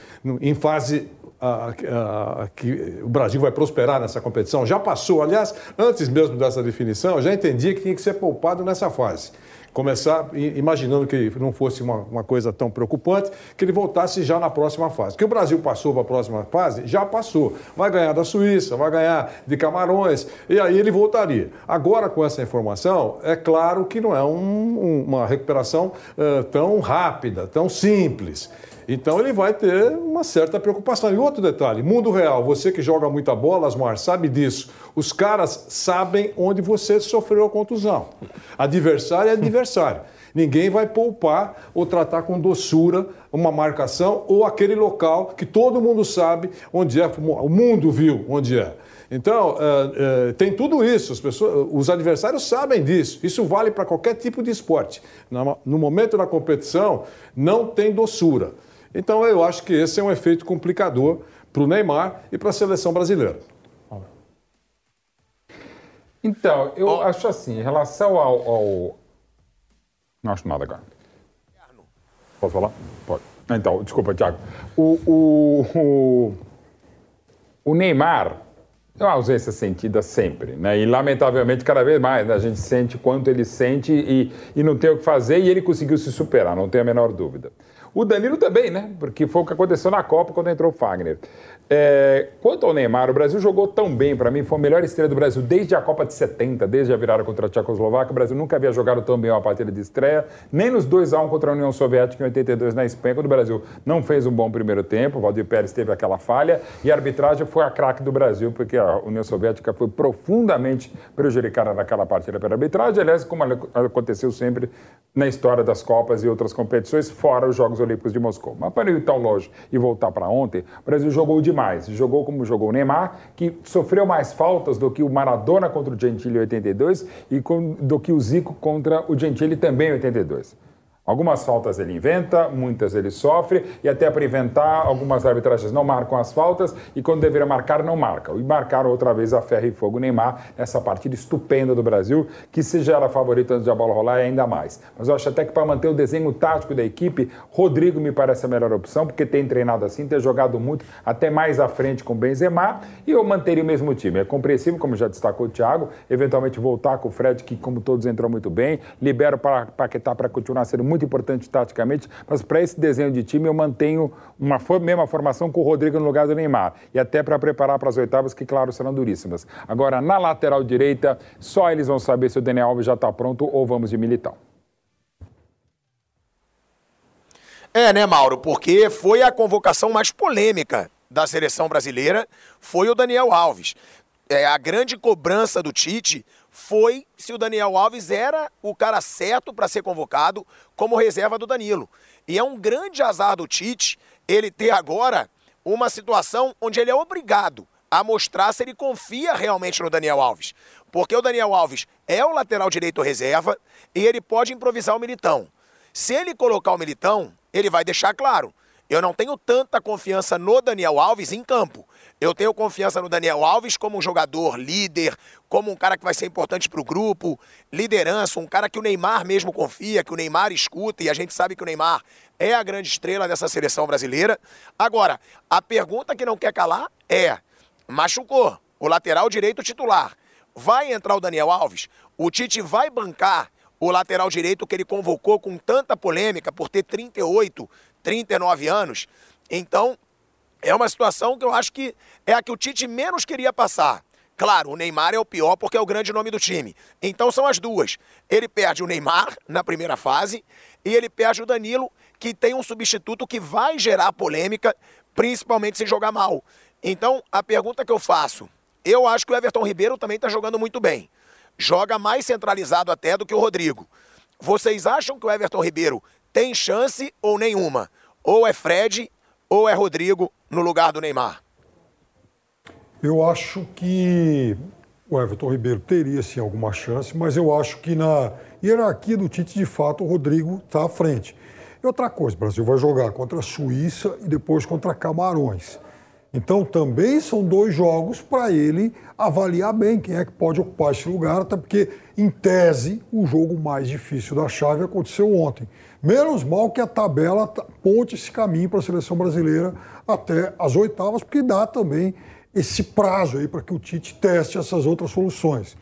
Em fase a, a, que o Brasil vai prosperar nessa competição, já passou, aliás, antes mesmo dessa definição, eu já entendia que tinha que ser poupado nessa fase começar imaginando que não fosse uma, uma, coisa tão preocupante, que ele voltasse já na próxima fase. Que o Brasil passou para a próxima fase, já passou. Vai ganhar da Suíça, vai ganhar de Camarões, e aí ele voltaria. Agora, com essa informação, é claro que não é um, um, uma recuperação uh, tão rápida, tão simples. Então ele vai ter uma certa preocupação. E outro detalhe: mundo real, você que joga muita bola, Asmar, sabe disso. Os caras sabem onde você sofreu a contusão. Adversário é adversário. Ninguém vai poupar ou tratar com doçura uma marcação ou aquele local que todo mundo sabe onde é, o mundo viu onde é. Então, é, é, tem tudo isso, pessoas, os adversários sabem disso. Isso vale para qualquer tipo de esporte. No momento da competição, não tem doçura. Então, eu acho que esse é um efeito complicador para o Neymar e para a seleção brasileira. Então, eu oh. acho assim, em relação ao, ao... Não acho nada, cara. Posso falar? Pode. Então, desculpa, Thiago. O, o, o, o Neymar é uma ausência sentida sempre, né? E lamentavelmente cada vez mais né? a gente sente quanto ele sente e, e não tem o que fazer e ele conseguiu se superar, não tenho a menor dúvida. O Danilo também, né? Porque foi o que aconteceu na Copa quando entrou o Fagner. É, quanto ao Neymar, o Brasil jogou tão bem para mim, foi a melhor estreia do Brasil desde a Copa de 70, desde a virada contra a Tchecoslováquia. O Brasil nunca havia jogado tão bem uma partida de estreia, nem nos 2 a 1 contra a União Soviética em 82 na Espanha, quando o Brasil não fez um bom primeiro tempo. O Valdir Pérez teve aquela falha e a arbitragem foi a craque do Brasil, porque a União Soviética foi profundamente prejudicada naquela partida pela arbitragem, aliás, como aconteceu sempre na história das Copas e outras competições, fora os Jogos Olímpicos de Moscou. Mas para ir tão longe e voltar para ontem, o Brasil jogou demais mais. Jogou como jogou o Neymar, que sofreu mais faltas do que o Maradona contra o Gentili em 82 e do que o Zico contra o Gentili também em 82. Algumas faltas ele inventa, muitas ele sofre, e até para inventar, algumas arbitragens não marcam as faltas, e quando deveria marcar, não marcam. E marcaram outra vez a ferro e fogo Neymar, nessa partida estupenda do Brasil, que se já era favorito antes de a bola rolar, é ainda mais. Mas eu acho até que para manter o desenho tático da equipe, Rodrigo me parece a melhor opção, porque tem treinado assim, tem jogado muito, até mais à frente com Benzema, e eu manteria o mesmo time. É compreensível, como já destacou o Thiago, eventualmente voltar com o Fred, que como todos entrou muito bem, libero para Paquetá para continuar sendo muito importante taticamente, mas para esse desenho de time eu mantenho uma mesma formação com o Rodrigo no lugar do Neymar. E até para preparar para as oitavas, que claro serão duríssimas. Agora, na lateral direita, só eles vão saber se o Daniel Alves já está pronto ou vamos de militão. É, né, Mauro? Porque foi a convocação mais polêmica da seleção brasileira, foi o Daniel Alves. É, a grande cobrança do Tite foi se o Daniel Alves era o cara certo para ser convocado como reserva do Danilo. E é um grande azar do Tite ele ter agora uma situação onde ele é obrigado a mostrar se ele confia realmente no Daniel Alves. Porque o Daniel Alves é o lateral direito reserva e ele pode improvisar o Militão. Se ele colocar o Militão, ele vai deixar claro: eu não tenho tanta confiança no Daniel Alves em campo. Eu tenho confiança no Daniel Alves como um jogador líder, como um cara que vai ser importante para o grupo, liderança, um cara que o Neymar mesmo confia, que o Neymar escuta, e a gente sabe que o Neymar é a grande estrela dessa seleção brasileira. Agora, a pergunta que não quer calar é: machucou o lateral direito titular. Vai entrar o Daniel Alves? O Tite vai bancar o lateral direito que ele convocou com tanta polêmica por ter 38, 39 anos? Então, é uma situação que eu acho que é a que o Tite menos queria passar. Claro, o Neymar é o pior porque é o grande nome do time. Então são as duas. Ele perde o Neymar na primeira fase e ele perde o Danilo, que tem um substituto que vai gerar polêmica, principalmente se jogar mal. Então, a pergunta que eu faço, eu acho que o Everton Ribeiro também está jogando muito bem. Joga mais centralizado até do que o Rodrigo. Vocês acham que o Everton Ribeiro tem chance ou nenhuma? Ou é Fred ou é Rodrigo no lugar do Neymar? Eu acho que o Everton Ribeiro teria sim alguma chance, mas eu acho que na hierarquia do Tite, de fato, o Rodrigo está à frente. E outra coisa, o Brasil vai jogar contra a Suíça e depois contra Camarões. Então também são dois jogos para ele avaliar bem quem é que pode ocupar esse lugar, até porque, em tese, o jogo mais difícil da chave aconteceu ontem. Menos mal que a tabela ponte esse caminho para a seleção brasileira até as oitavas, porque dá também esse prazo aí para que o Tite teste essas outras soluções.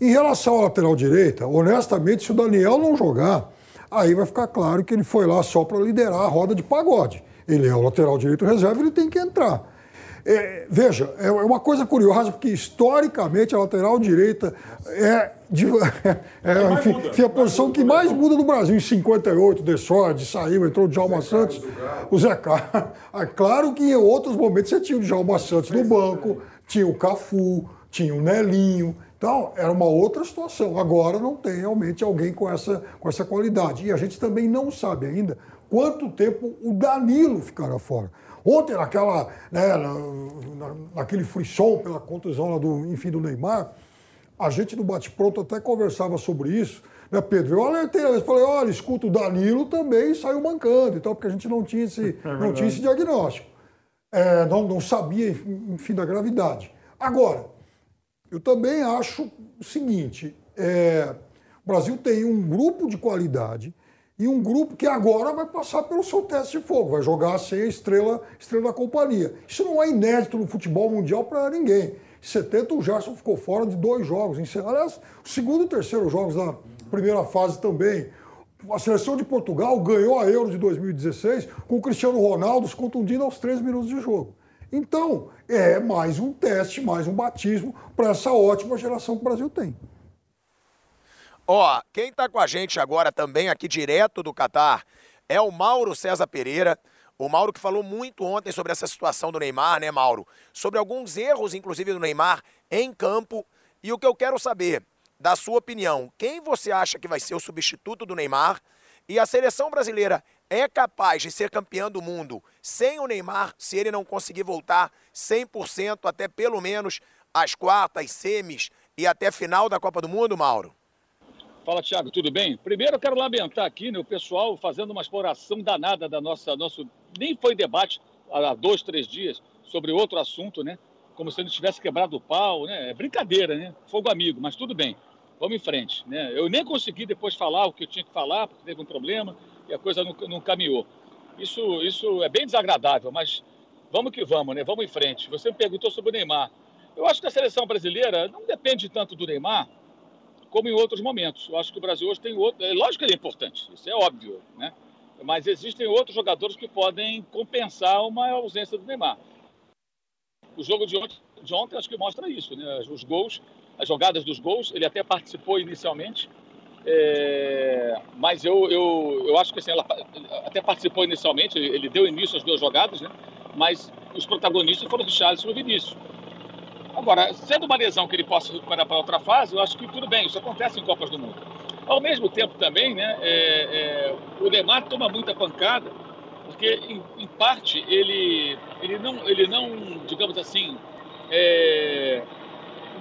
Em relação à lateral direita, honestamente, se o Daniel não jogar, aí vai ficar claro que ele foi lá só para liderar a roda de pagode. Ele é o lateral direito reserva, ele tem que entrar. É, veja, é uma coisa curiosa, porque historicamente a lateral direita é, de, é, é enfim, a posição que mais muda no Brasil. Em 58, Desorde saiu, entrou o Djalma Santos, o Zé Carlos. É claro que em outros momentos você tinha o Djalma Santos no banco, tinha o Cafu, tinha o Nelinho. Então, era uma outra situação. Agora não tem realmente alguém com essa, com essa qualidade. E a gente também não sabe ainda quanto tempo o Danilo ficará fora. Ontem, naquela, né, na, naquele frisson pela contusão do, enfim, do Neymar, a gente no Bate-Pronto até conversava sobre isso, né, Pedro? Eu alertei, eu falei, olha, escuta, o Danilo também saiu mancando, então, porque a gente não tinha esse, é não tinha esse diagnóstico. É, não, não sabia, enfim, da gravidade. Agora, eu também acho o seguinte, é, o Brasil tem um grupo de qualidade e um grupo que agora vai passar pelo seu teste de fogo, vai jogar sem a estrela, estrela da companhia. Isso não é inédito no futebol mundial para ninguém. Em 70 o Gerson ficou fora de dois jogos. Aliás, o segundo e terceiro jogos da primeira fase também. A seleção de Portugal ganhou a Euro de 2016 com o Cristiano Ronaldo se contundindo aos três minutos de jogo. Então, é mais um teste, mais um batismo para essa ótima geração que o Brasil tem. Ó, quem está com a gente agora também aqui direto do Catar é o Mauro César Pereira. O Mauro que falou muito ontem sobre essa situação do Neymar, né, Mauro? Sobre alguns erros, inclusive, do Neymar em campo. E o que eu quero saber, da sua opinião, quem você acha que vai ser o substituto do Neymar? E a seleção brasileira é capaz de ser campeã do mundo sem o Neymar, se ele não conseguir voltar 100% até pelo menos as quartas, semis e até final da Copa do Mundo, Mauro? Fala, Thiago, tudo bem? Primeiro eu quero lamentar aqui né, o pessoal fazendo uma exploração danada da nossa. Nosso, nem foi debate há dois, três dias sobre outro assunto, né? Como se ele tivesse quebrado o pau, né? É brincadeira, né? Fogo amigo, mas tudo bem. Vamos em frente. Né? Eu nem consegui depois falar o que eu tinha que falar, porque teve um problema e a coisa não, não caminhou. Isso, isso é bem desagradável, mas vamos que vamos, né? Vamos em frente. Você me perguntou sobre o Neymar. Eu acho que a seleção brasileira não depende tanto do Neymar, como em outros momentos. Eu acho que o Brasil hoje tem outro. É lógico que ele é importante, isso é óbvio, né? Mas existem outros jogadores que podem compensar uma ausência do Neymar. O jogo de ontem, de ontem acho que mostra isso, né? Os gols, as jogadas dos gols, ele até participou inicialmente, é... mas eu, eu, eu acho que assim, ela até participou inicialmente, ele deu início às duas jogadas, né? Mas os protagonistas foram o Richarlison e o Vinícius. Agora, sendo uma lesão que ele possa recuperar para outra fase, eu acho que tudo bem, isso acontece em Copas do Mundo. Ao mesmo tempo também, né, é, é, o Neymar toma muita pancada, porque em, em, parte ele, ele, não, ele não, digamos assim, é,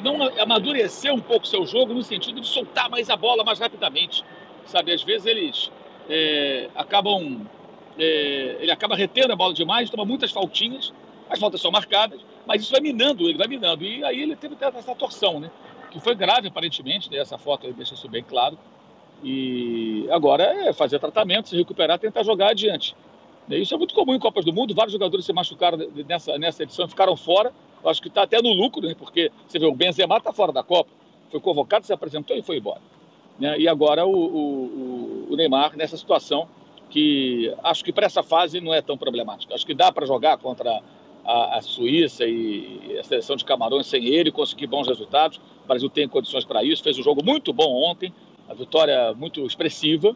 não amadureceu um pouco seu jogo no sentido de soltar mais a bola mais rapidamente. Sabe, às vezes eles é, acabam, é, ele acaba retendo a bola demais, toma muitas faltinhas, as faltas são marcadas, mas isso vai minando ele, vai minando. E aí ele teve essa torção, né? Que foi grave, aparentemente, né? essa foto deixa isso bem claro. E agora é fazer tratamento, se recuperar, tentar jogar adiante. Isso é muito comum em Copas do Mundo, vários jogadores se machucaram nessa, nessa edição, ficaram fora. Eu acho que está até no lucro, né? porque você vê, o Benzema está fora da Copa, foi convocado, se apresentou e foi embora. Né? E agora o, o, o Neymar nessa situação que acho que para essa fase não é tão problemática. Acho que dá para jogar contra a, a, Suíça e a seleção de Camarões sem ele, conseguir bons resultados. O Brasil tem condições para isso, fez um jogo muito bom ontem, a vitória muito expressiva.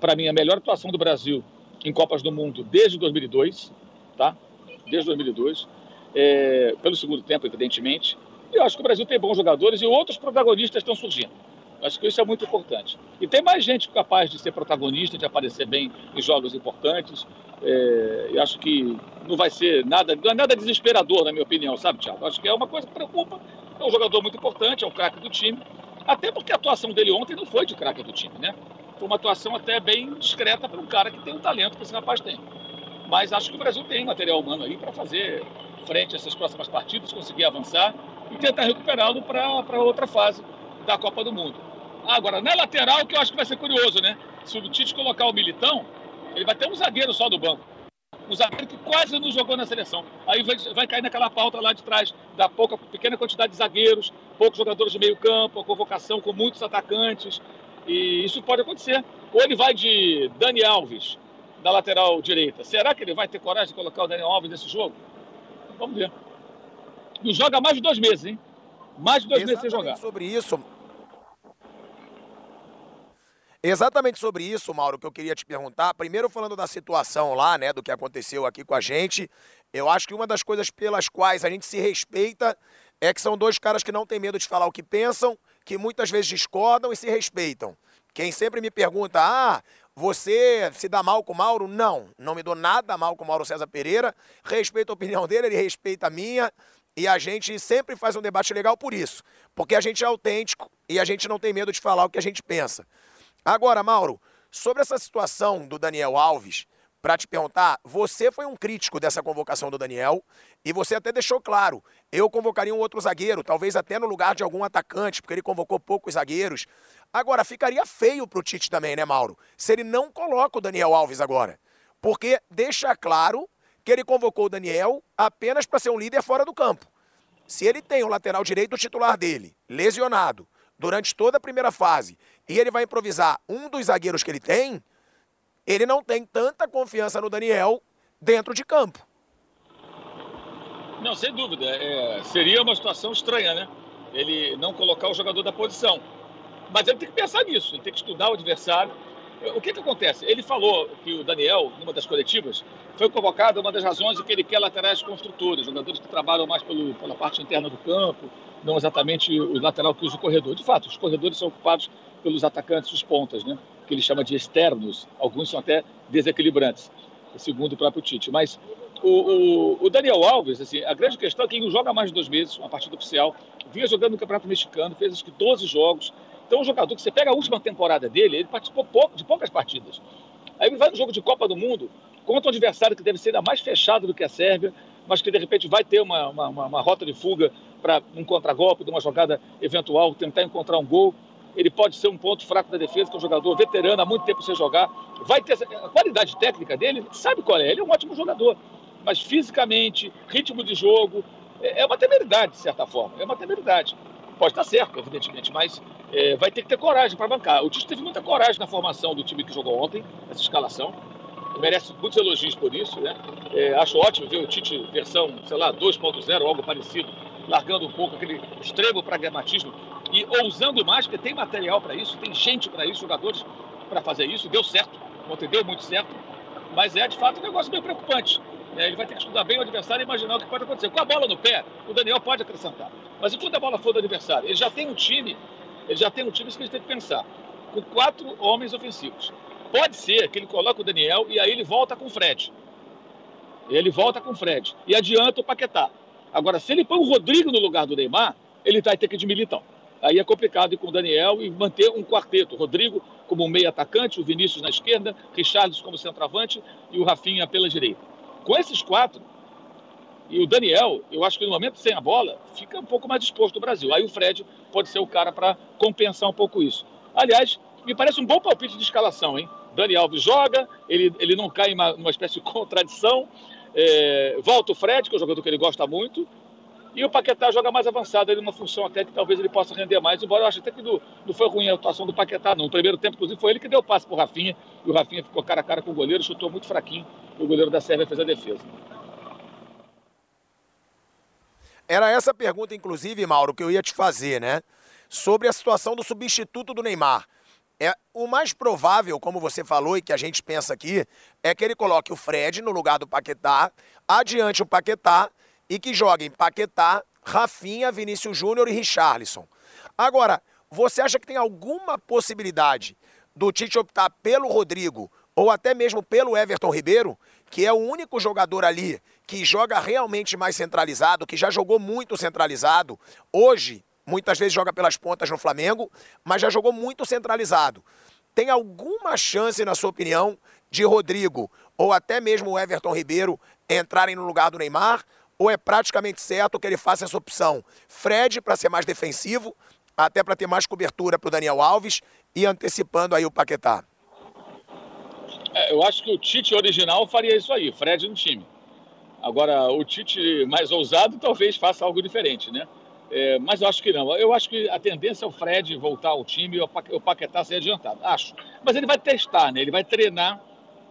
Para mim, a melhor atuação do Brasil em Copas do Mundo desde 2002, tá? Desde 2002, é, pelo segundo tempo, evidentemente. E eu acho que o Brasil tem bons jogadores e outros protagonistas estão surgindo. Acho que isso é muito importante. E tem mais gente capaz de ser protagonista, de aparecer bem em jogos importantes. É, acho que não vai ser nada, não é nada desesperador, na minha opinião, sabe, Thiago? Acho que é uma coisa que preocupa. É um jogador muito importante, é um craque do time. Até porque a atuação dele ontem não foi de craque do time, né? Foi uma atuação até bem discreta para um cara que tem o talento que esse rapaz tem. Mas acho que o Brasil tem material humano aí para fazer frente a essas próximas partidas, conseguir avançar e tentar recuperá-lo para outra fase da Copa do Mundo. Agora, na lateral, que eu acho que vai ser curioso, né? Se o Tite colocar o Militão, ele vai ter um zagueiro só do banco. Um zagueiro que quase não jogou na seleção. Aí vai, vai cair naquela pauta lá de trás da pouca, pequena quantidade de zagueiros, poucos jogadores de meio campo, a convocação com muitos atacantes. E isso pode acontecer. Ou ele vai de Dani Alves, da lateral direita. Será que ele vai ter coragem de colocar o Dani Alves nesse jogo? Vamos ver. Não joga mais de dois meses, hein? Mais de dois Exatamente meses sem jogar. sobre isso, Exatamente sobre isso, Mauro, que eu queria te perguntar. Primeiro, falando da situação lá, né, do que aconteceu aqui com a gente, eu acho que uma das coisas pelas quais a gente se respeita é que são dois caras que não têm medo de falar o que pensam, que muitas vezes discordam e se respeitam. Quem sempre me pergunta, ah, você se dá mal com o Mauro? Não, não me dou nada mal com o Mauro César Pereira. Respeito a opinião dele, ele respeita a minha. E a gente sempre faz um debate legal por isso. Porque a gente é autêntico e a gente não tem medo de falar o que a gente pensa. Agora, Mauro, sobre essa situação do Daniel Alves, para te perguntar, você foi um crítico dessa convocação do Daniel e você até deixou claro, eu convocaria um outro zagueiro, talvez até no lugar de algum atacante, porque ele convocou poucos zagueiros. Agora, ficaria feio para o Tite também, né, Mauro? Se ele não coloca o Daniel Alves agora. Porque deixa claro que ele convocou o Daniel apenas para ser um líder fora do campo. Se ele tem o lateral direito titular dele, lesionado, durante toda a primeira fase, e ele vai improvisar um dos zagueiros que ele tem, ele não tem tanta confiança no Daniel dentro de campo. Não, sem dúvida. É, seria uma situação estranha, né? Ele não colocar o jogador da posição. Mas ele tem que pensar nisso, ele tem que estudar o adversário. O que, que acontece? Ele falou que o Daniel, numa das coletivas, foi convocado uma das razões de que ele quer laterais construtores, jogadores que trabalham mais pelo, pela parte interna do campo, não exatamente o lateral que usa o corredor. De fato, os corredores são ocupados pelos atacantes, os pontas, né? que ele chama de externos. Alguns são até desequilibrantes, segundo o próprio Tite. Mas o, o, o, Daniel Alves, assim, a grande questão é que ele não joga mais de dois meses, uma partida oficial, vinha jogando no Campeonato Mexicano, fez acho que 12 jogos. Então, um jogador que você pega a última temporada dele, ele participou pouco, de poucas partidas. Aí ele vai no jogo de Copa do Mundo contra um adversário que deve ser ainda mais fechado do que a Sérvia, mas que de repente vai ter uma, uma, uma rota de fuga para um contragolpe, de uma jogada eventual, tentar encontrar um gol. Ele pode ser um ponto fraco da defesa, que é um jogador veterano, há muito tempo sem jogar. Vai ter a qualidade técnica dele, sabe qual é, ele é um ótimo jogador. Mas fisicamente, ritmo de jogo, é, é uma temeridade, de certa forma. É uma temeridade. Pode estar certo, evidentemente, mas é, vai ter que ter coragem para bancar. O Tite teve muita coragem na formação do time que jogou ontem, essa escalação. Merece muitos elogios por isso, né? É, acho ótimo ver o Tite versão, sei lá, 2.0, algo parecido, largando um pouco aquele extremo pragmatismo e ousando mais, porque tem material para isso, tem gente para isso, jogadores para fazer isso. Deu certo, ontem deu muito certo, mas é de fato um negócio meio preocupante. É, ele vai ter que estudar bem o adversário e imaginar o que pode acontecer. Com a bola no pé, o Daniel pode acrescentar. Mas e quando a bola for do adversário? Ele já tem um time, ele já tem um time, que ele tem que pensar, com quatro homens ofensivos. Pode ser que ele coloque o Daniel e aí ele volta com o Fred. Ele volta com o Fred e adianta o Paquetá. Agora, se ele põe o Rodrigo no lugar do Neymar, ele vai ter que diminuir então. Aí é complicado ir com o Daniel e manter um quarteto. Rodrigo como meio atacante, o Vinícius na esquerda, Richarlison como centroavante e o Rafinha pela direita. Com esses quatro, e o Daniel, eu acho que no momento sem a bola, fica um pouco mais disposto o Brasil. Aí o Fred pode ser o cara para compensar um pouco isso. Aliás, me parece um bom palpite de escalação, hein? Dani Alves joga, ele, ele não cai em uma, uma espécie de contradição. É, volta o Fred, que é um jogador que ele gosta muito. E o Paquetá joga mais avançado, ele numa função até que talvez ele possa render mais, embora eu acho até que não, não foi ruim a atuação do Paquetá, não. No primeiro tempo, inclusive, foi ele que deu o passe para o Rafinha, e o Rafinha ficou cara a cara com o goleiro, chutou muito fraquinho, e o goleiro da Sérvia fez a defesa. Era essa pergunta, inclusive, Mauro, que eu ia te fazer, né? Sobre a situação do substituto do Neymar. É, o mais provável, como você falou e que a gente pensa aqui, é que ele coloque o Fred no lugar do Paquetá, adiante o Paquetá e que joguem Paquetá, Rafinha, Vinícius Júnior e Richarlison. Agora, você acha que tem alguma possibilidade do Tite optar pelo Rodrigo ou até mesmo pelo Everton Ribeiro, que é o único jogador ali que joga realmente mais centralizado, que já jogou muito centralizado, hoje muitas vezes joga pelas pontas no Flamengo, mas já jogou muito centralizado. Tem alguma chance, na sua opinião, de Rodrigo ou até mesmo o Everton Ribeiro entrarem no lugar do Neymar? Ou é praticamente certo que ele faça essa opção? Fred para ser mais defensivo, até para ter mais cobertura para o Daniel Alves e antecipando aí o Paquetá. É, eu acho que o Tite original faria isso aí, Fred no time. Agora, o Tite mais ousado talvez faça algo diferente, né? É, mas eu acho que não. Eu acho que a tendência é o Fred voltar ao time e o Paquetá ser adiantado. Acho. Mas ele vai testar, né? Ele vai treinar,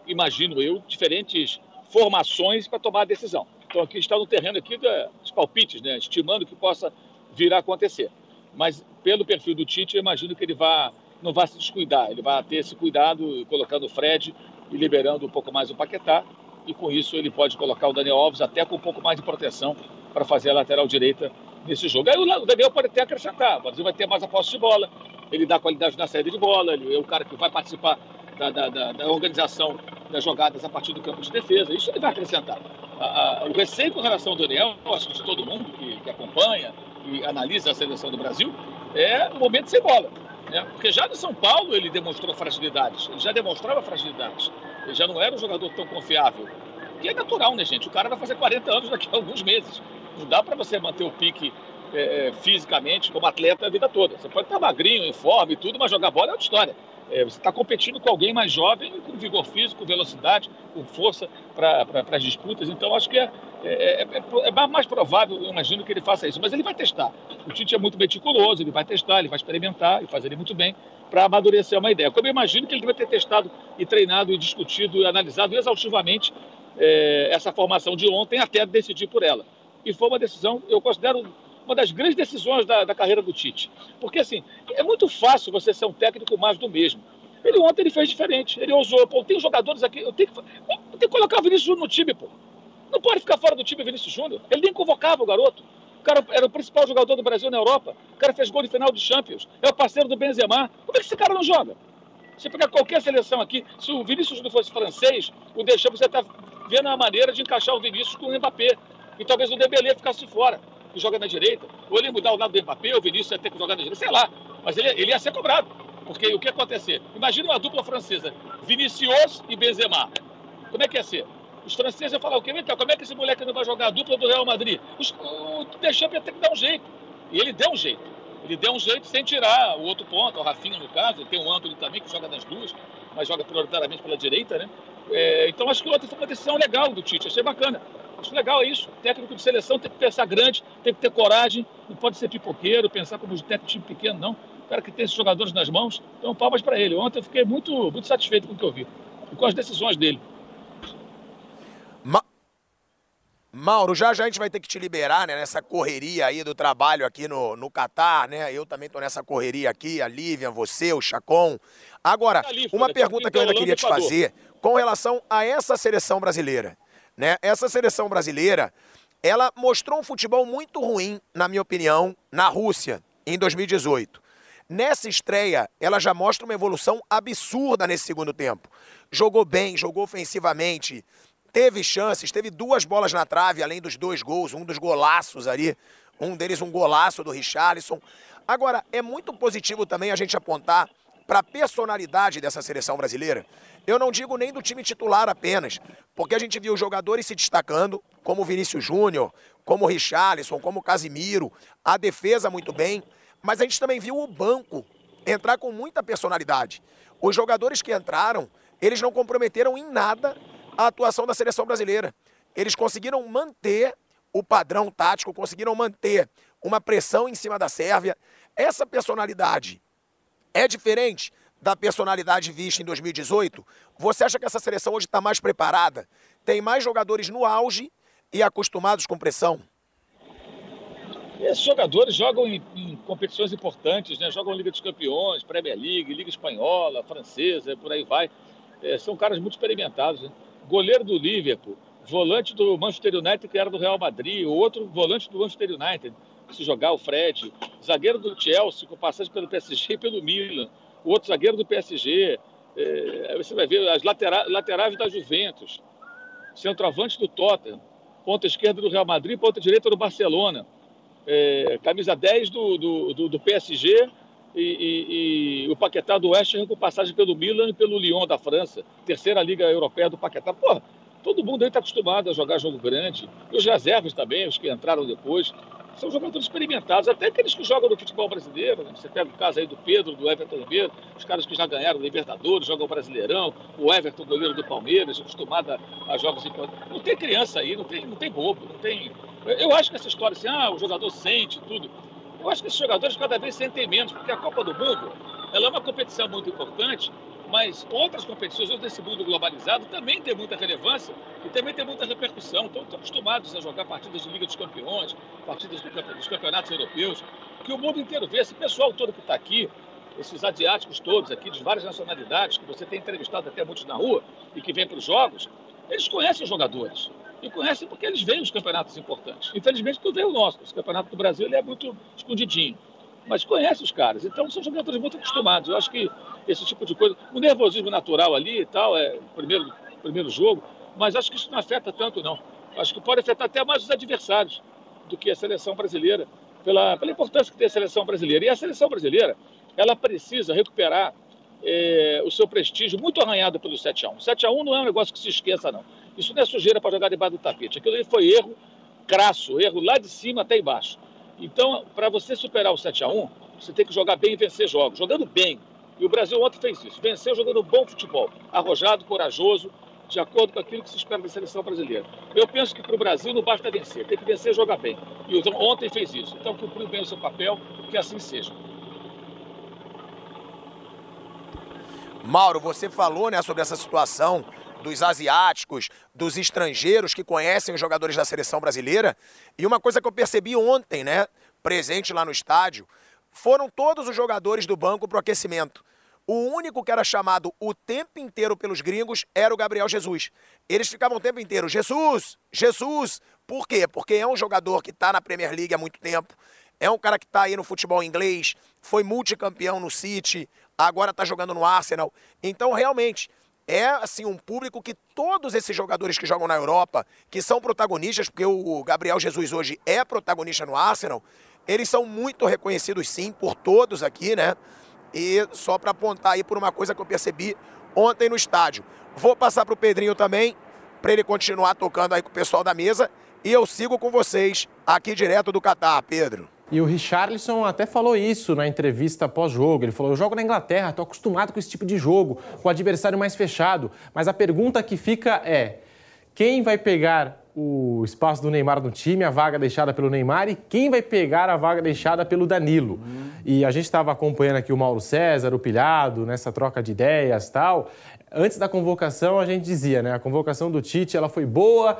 imagino eu, diferentes formações para tomar a decisão. Então aqui está no terreno aqui dos palpites, né? Estimando que possa vir a acontecer. Mas pelo perfil do Tite, eu imagino que ele vai, não vai se descuidar. Ele vai ter esse cuidado colocando o Fred e liberando um pouco mais o Paquetá. E com isso ele pode colocar o Daniel Alves até com um pouco mais de proteção para fazer a lateral direita nesse jogo. Aí o Daniel pode até acrescentar. O Brasil vai ter mais a posse de bola, ele dá qualidade na saída de bola, ele é o cara que vai participar da, da, da, da organização das jogadas a partir do campo de defesa. Isso ele vai acrescentar. A, a, o receio com relação ao Daniel, acho que de todo mundo que, que acompanha e analisa a seleção do Brasil, é o momento sem bola. Né? Porque já no São Paulo ele demonstrou fragilidades, ele já demonstrava fragilidades, ele já não era um jogador tão confiável. E é natural, né, gente? O cara vai fazer 40 anos daqui a alguns meses. Não dá para você manter o pique é, fisicamente como atleta a vida toda. Você pode estar magrinho, em forma e tudo, mas jogar bola é outra história. É, você está competindo com alguém mais jovem, com vigor físico, velocidade, com força para pra, as disputas. Então, acho que é, é, é, é, mais provável, eu imagino, que ele faça isso. Mas ele vai testar. O Tite é muito meticuloso, ele vai testar, ele vai experimentar e fazer muito bem para amadurecer uma ideia. Como eu imagino que ele vai ter testado e treinado e discutido e analisado exaustivamente é, essa formação de ontem até decidir por ela. E foi uma decisão, eu considero uma das grandes decisões da, da, carreira do Tite. Porque, assim, é muito fácil você ser um técnico mais do mesmo. Ele ontem ele fez diferente, ele ousou. Pô, tem jogadores aqui, eu tenho que, eu tenho que colocar o Vinícius Júnior no time, pô. Não pode ficar fora do time Vinícius Júnior. Ele nem convocava o garoto. O cara era o principal jogador do Brasil na Europa. O cara fez gol de final de Champions. É o parceiro do Benzema. Como é que esse cara não joga? Você pegar qualquer seleção aqui, se o Vinícius Júnior fosse francês, o Deschamps você está vendo a maneira de encaixar o Vinícius com o Mbappé. E talvez o Dembélé ficasse fora que joga na direita, ou ele mudar o lado do Mbappé, o Vinícius ia ter que jogar na direita, sei lá. Mas ele, ele ia ser cobrado. Porque o que ia acontecer? Imagina uma dupla francesa, Vinicius e Benzema. Como é que ia ser? Os franceses iam falar o quê? Então, como é que esse moleque não vai jogar a dupla do Real Madrid? Os, o Deschamps ia ter que dar um jeito. E ele deu um jeito. Ele deu um jeito sem tirar o outro ponto, o Rafinha no caso, tem o Antony também que joga nas duas, mas joga prioritariamente pela direita, né? É, então acho que ontem foi uma decisão legal do Tite, achei bacana. Acho legal isso. técnico de seleção tem que pensar grande, tem que ter coragem, não pode ser pipoqueiro, pensar como técnico de time pequeno, não. O cara que tem esses jogadores nas mãos, então palmas para ele. Ontem eu fiquei muito, muito satisfeito com o que eu vi e com as decisões dele. Ma Mauro, já já a gente vai ter que te liberar, né, nessa correria aí do trabalho aqui no, no Catar, né? Eu também tô nessa correria aqui, a Lívia, você, o Chacon. Agora, uma pergunta que eu ainda queria te fazer com relação a essa seleção brasileira. Né? Essa seleção brasileira, ela mostrou um futebol muito ruim, na minha opinião, na Rússia, em 2018. Nessa estreia, ela já mostra uma evolução absurda nesse segundo tempo. Jogou bem, jogou ofensivamente, teve chances, teve duas bolas na trave, além dos dois gols, um dos golaços ali, um deles um golaço do Richarlison. Agora, é muito positivo também a gente apontar para a personalidade dessa seleção brasileira. Eu não digo nem do time titular apenas, porque a gente viu jogadores se destacando, como Vinícius Júnior, como Richarlison, como Casimiro, a defesa muito bem, mas a gente também viu o banco entrar com muita personalidade. Os jogadores que entraram, eles não comprometeram em nada a atuação da seleção brasileira. Eles conseguiram manter o padrão tático, conseguiram manter uma pressão em cima da Sérvia. Essa personalidade é diferente da personalidade vista em 2018? Você acha que essa seleção hoje está mais preparada? Tem mais jogadores no auge e acostumados com pressão? Esses jogadores jogam em, em, competições importantes, né? jogam Liga dos Campeões, Premier League, Liga Espanhola, Francesa, por aí vai. É, são caras muito experimentados. Né? Goleiro do Liverpool, volante do Manchester United, que era do Real Madrid, outro volante do Manchester United se jogar o Fred, zagueiro do Chelsea com passagem pelo PSG e pelo Milan, o outro zagueiro do PSG, é, você vai ver as latera, laterais da Juventus, centroavante do Tottenham, ponta esquerda do Real Madrid, ponta direita do Barcelona, é, camisa 10 do, do, do, do PSG e, e, e, o Paquetá do West Ham com passagem pelo Milan e pelo Lyon da França, terceira liga europeia do Paquetá. Porra, todo mundo aí está acostumado a jogar jogo grande. E os reservas também, os que entraram depois são jogadores experimentados, até aqueles que jogam no futebol brasileiro. Né? Você pega o caso aí do Pedro, do Everton Ribeiro, os caras que já ganharam Libertadores, jogam o Brasileirão, o Everton, goleiro do Palmeiras, acostumado a, a jogos importantes. Não tem criança aí, não tem, não tem bobo, não tem. Eu acho que essa história assim, ah, o jogador sente tudo. Eu acho que esses jogadores cada vez sentem menos, porque a Copa do Mundo ela é uma competição muito importante mas outras competições desse mundo globalizado também tem muita relevância e também tem muita repercussão. Então, estão acostumados a jogar partidas de Liga dos Campeões, partidas dos campeonatos europeus, que o mundo inteiro vê. Esse pessoal todo que está aqui, esses asiáticos todos aqui, de várias nacionalidades, que você tem entrevistado até muitos na rua e que vêm para os jogos, eles conhecem os jogadores. E conhecem porque eles veem os campeonatos importantes. Infelizmente, tu vê o nosso. Esse campeonato do Brasil ele é muito escondidinho. Mas conhece os caras. Então, são jogadores muito acostumados. Eu acho que esse tipo de coisa. O nervosismo natural ali e tal, é o primeiro, primeiro jogo. Mas acho que isso não afeta tanto, não. Acho que pode afetar até mais os adversários do que a seleção brasileira, pela, pela importância que tem a seleção brasileira. E a seleção brasileira, ela precisa recuperar é, o seu prestígio muito arranhado pelo 7x1. 7x1 não é um negócio que se esqueça, não. Isso não é sujeira para jogar debaixo do tapete. Aquilo ali foi erro crasso, erro lá de cima até embaixo. Então, para você superar o 7x1, você tem que jogar bem e vencer jogos, jogando bem. E o Brasil ontem fez isso, venceu jogando bom futebol, arrojado, corajoso, de acordo com aquilo que se espera da seleção brasileira. Eu penso que para o Brasil não basta vencer, tem que vencer e jogar bem. E ontem fez isso. Então, cumpriu bem o seu papel, que assim seja. Mauro, você falou né, sobre essa situação dos asiáticos, dos estrangeiros que conhecem os jogadores da seleção brasileira. E uma coisa que eu percebi ontem, né, presente lá no estádio, foram todos os jogadores do banco para o aquecimento. O único que era chamado o tempo inteiro pelos gringos era o Gabriel Jesus. Eles ficavam o tempo inteiro, Jesus, Jesus. Por quê? Porque é um jogador que está na Premier League há muito tempo, é um cara que está aí no futebol inglês, foi multicampeão no City, agora está jogando no Arsenal. Então, realmente, é assim um público que todos esses jogadores que jogam na Europa, que são protagonistas, porque o Gabriel Jesus hoje é protagonista no Arsenal, eles são muito reconhecidos sim por todos aqui, né? E só para apontar aí por uma coisa que eu percebi ontem no estádio. Vou passar para o Pedrinho também, para ele continuar tocando aí com o pessoal da mesa. E eu sigo com vocês aqui direto do Catar, Pedro. E o Richarlison até falou isso na entrevista pós-jogo. Ele falou: Eu jogo na Inglaterra, estou acostumado com esse tipo de jogo, com o adversário mais fechado. Mas a pergunta que fica é: quem vai pegar o espaço do Neymar no time, a vaga deixada pelo Neymar, e quem vai pegar a vaga deixada pelo Danilo? E a gente estava acompanhando aqui o Mauro César, o Pilhado, nessa troca de ideias tal. Antes da convocação, a gente dizia, né? A convocação do Tite ela foi boa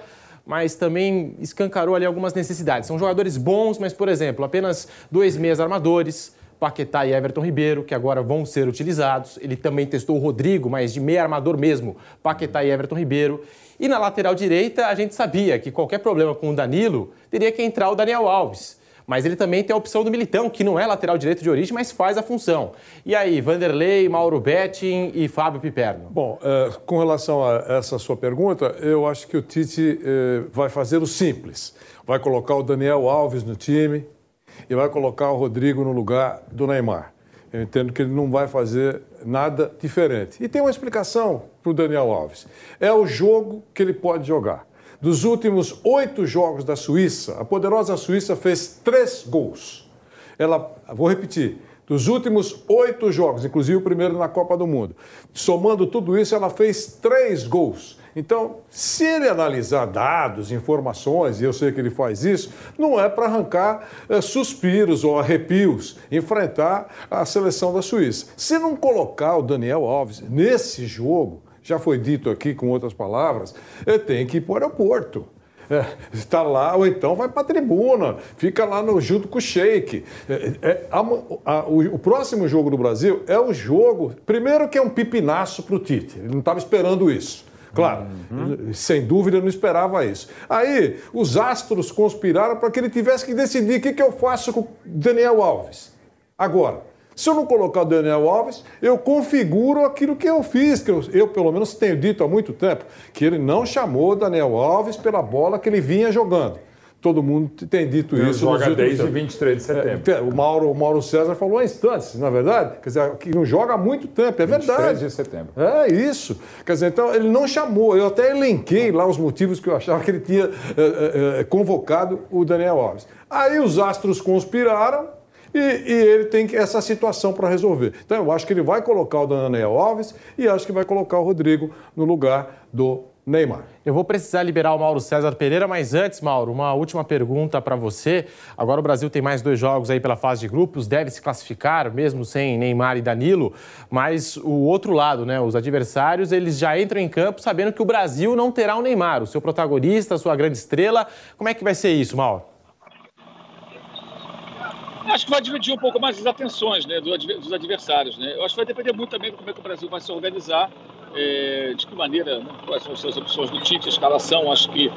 mas também escancarou ali algumas necessidades. São jogadores bons, mas, por exemplo, apenas dois meias armadores, Paquetá e Everton Ribeiro, que agora vão ser utilizados. Ele também testou o Rodrigo, mas de meia armador mesmo, Paquetá e Everton Ribeiro. E na lateral direita, a gente sabia que qualquer problema com o Danilo teria que entrar o Daniel Alves mas ele também tem a opção do Militão, que não é lateral direito de origem, mas faz a função. E aí, Vanderlei, Mauro Betting e Fábio Piperno? Bom, é, com relação a essa sua pergunta, eu acho que o Tite é, vai fazer o simples. Vai colocar o Daniel Alves no time e vai colocar o Rodrigo no lugar do Neymar. Eu entendo que ele não vai fazer nada diferente. E tem uma explicação para o Daniel Alves. É o jogo que ele pode jogar. Dos últimos oito jogos da Suíça, a poderosa Suíça fez três gols. Ela, vou repetir, dos últimos oito jogos, inclusive o primeiro na Copa do Mundo, somando tudo isso, ela fez três gols. Então, se ele analisar dados, informações, e eu sei que ele faz isso, não é para arrancar é, suspiros ou arrepios, enfrentar a seleção da Suíça. Se não colocar o Daniel Alves nesse jogo, já foi dito aqui com outras palavras, tem que ir para o aeroporto. É, está lá, ou então vai para a tribuna, fica lá no, junto com o Sheik. É, é, a, a, o, o, próximo jogo do Brasil é o jogo, primeiro que é um pipinaço para o Tite, ele não estava esperando isso. Claro, uhum. sem dúvida não esperava isso. Aí os astros conspiraram para que ele tivesse que decidir o que, que eu faço com Daniel Alves. Agora, se eu não colocar o Daniel Alves, eu configuro aquilo que eu fiz, que eu, eu, pelo menos tenho dito há muito tempo, que ele não chamou o Daniel Alves pela bola que ele vinha jogando. Todo mundo tem dito ele isso. Joga desde 23 de setembro. É, o, Mauro, o Mauro César falou há instantes, na é verdade. Quer dizer, que não joga há muito tempo, é 23 verdade. 23 de setembro. É isso. Quer dizer, então ele não chamou. Eu até elenquei lá os motivos que eu achava que ele tinha é, é, convocado o Daniel Alves. Aí os astros conspiraram e, e ele tem essa situação para resolver. Então eu acho que ele vai colocar o Daniel Alves e acho que vai colocar o Rodrigo no lugar do Neymar. Eu vou precisar liberar o Mauro César Pereira, mas antes, Mauro, uma última pergunta para você. Agora o Brasil tem mais dois jogos aí pela fase de grupos, deve se classificar, mesmo sem Neymar e Danilo, mas o outro lado, né, os adversários, eles já entram em campo sabendo que o Brasil não terá o Neymar, o seu protagonista, a sua grande estrela. Como é que vai ser isso, Mauro? Acho que vai dividir um pouco mais as atenções né, dos adversários. Né? Eu acho que vai depender muito também de como é que o Brasil vai se organizar, é, de que maneira, né, quais são as suas opções do Tite, a escalação. Acho que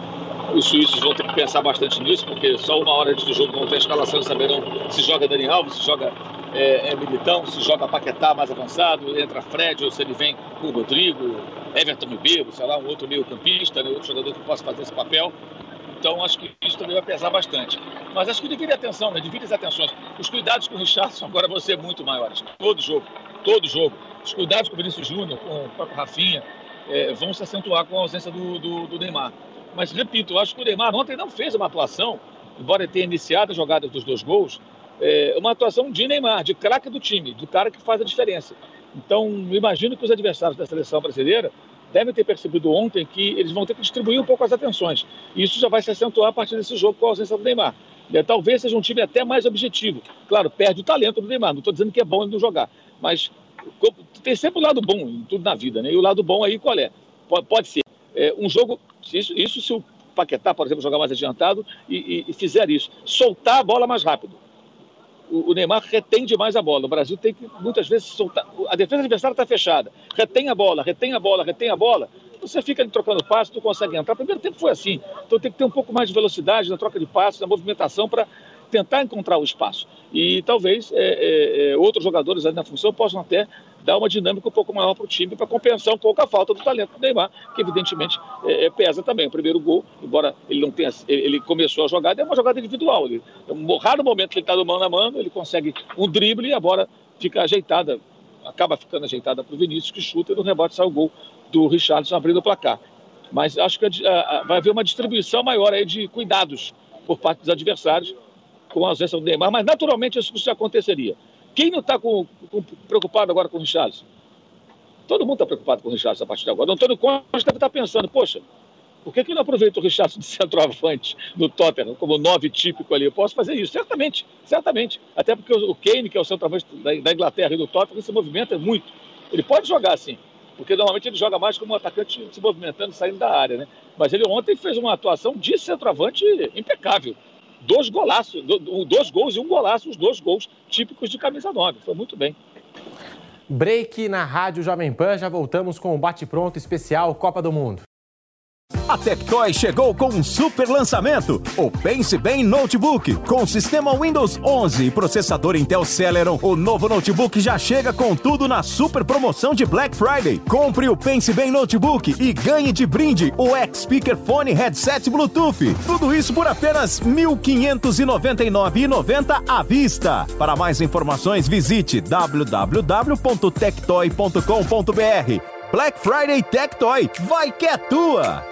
os suíços vão ter que pensar bastante nisso, porque só uma hora antes do jogo vão ter a escalação e saberão se joga Dani Alves, se joga é, é Militão, se joga Paquetá mais avançado, entra Fred ou se ele vem com o Rodrigo, Everton Ribeiro, sei lá, um outro meio campista, né, outro jogador que possa fazer esse papel. Então acho que isso também vai pesar bastante. Mas acho que divide a atenção, né? divide as atenções. Os cuidados com o Richardson agora vão ser muito maiores. Todo jogo, todo jogo. Os cuidados com o Vinícius Júnior, com o próprio Rafinha, é, vão se acentuar com a ausência do, do, do Neymar. Mas, repito, acho que o Neymar ontem não fez uma atuação, embora tenha iniciado a jogada dos dois gols, é, uma atuação de Neymar, de craque do time, do cara que faz a diferença. Então, imagino que os adversários da seleção brasileira devem ter percebido ontem que eles vão ter que distribuir um pouco as atenções. E isso já vai se acentuar a partir desse jogo com a ausência do Neymar. É, talvez seja um time até mais objetivo. Claro, perde o talento do Neymar. Não estou dizendo que é bom ele não jogar, mas tem sempre o lado bom em tudo na vida, né? E o lado bom aí qual é? Pode, pode ser é, um jogo. Isso, isso se o Paquetá, por exemplo, jogar mais adiantado e, e, e fizer isso, soltar a bola mais rápido o, Neymar retém demais a bola. O Brasil tem que, muitas vezes, soltar. A defesa adversária está fechada. Retém a bola, retém a bola, retém a bola. Você fica ali trocando passos, não consegue entrar. Primeiro tempo foi assim. Então tem que ter um pouco mais de velocidade na troca de passos, na movimentação, para tentar encontrar o espaço. E talvez é, é, é outros jogadores ali na função possam até dar uma dinâmica um pouco maior para o time para compensar um pouco a falta do talento do Neymar, que evidentemente é, é, pesa também. O primeiro gol, embora ele não tenha, ele começou a jogada, é uma jogada individual. Ele, é um raro momento que ele está do mão na mão, ele consegue um drible e a bola fica ajeitada, acaba ficando ajeitada para o Vinícius, que chuta e no rebote sai o gol do Richardson abrindo o placar. Mas acho que a, a, vai haver uma distribuição maior aí de cuidados por parte dos adversários com a ausência do Neymar, mas naturalmente isso aconteceria. Quem não está preocupado agora com o Richardson? Todo mundo está preocupado com o Richardson a partir de agora. O Antônio Costa deve estar tá pensando, poxa, por que, que não aproveita o Richardson de centroavante no Tottenham, como nove típico ali? Eu posso fazer isso, certamente, certamente. Até porque o Kane, que é o centroavante da Inglaterra e do Tottenham, se movimenta muito. Ele pode jogar assim, porque normalmente ele joga mais como um atacante se movimentando, saindo da área, né? Mas ele ontem fez uma atuação de centroavante impecável dois golaços, dois gols e um golaço, os dois gols típicos de camisa 9. Foi muito bem. Break na Rádio Jovem Pan, já voltamos com o bate-pronto especial Copa do Mundo. A Tectoy chegou com um super lançamento, o Pense Bem Notebook. Com sistema Windows 11 e processador Intel Celeron, o novo notebook já chega com tudo na super promoção de Black Friday. Compre o Pense Bem Notebook e ganhe de brinde o X-Speaker Phone Headset Bluetooth. Tudo isso por apenas R$ 1.599,90 à vista. Para mais informações, visite www.tectoy.com.br. Black Friday Tectoy, vai que é tua!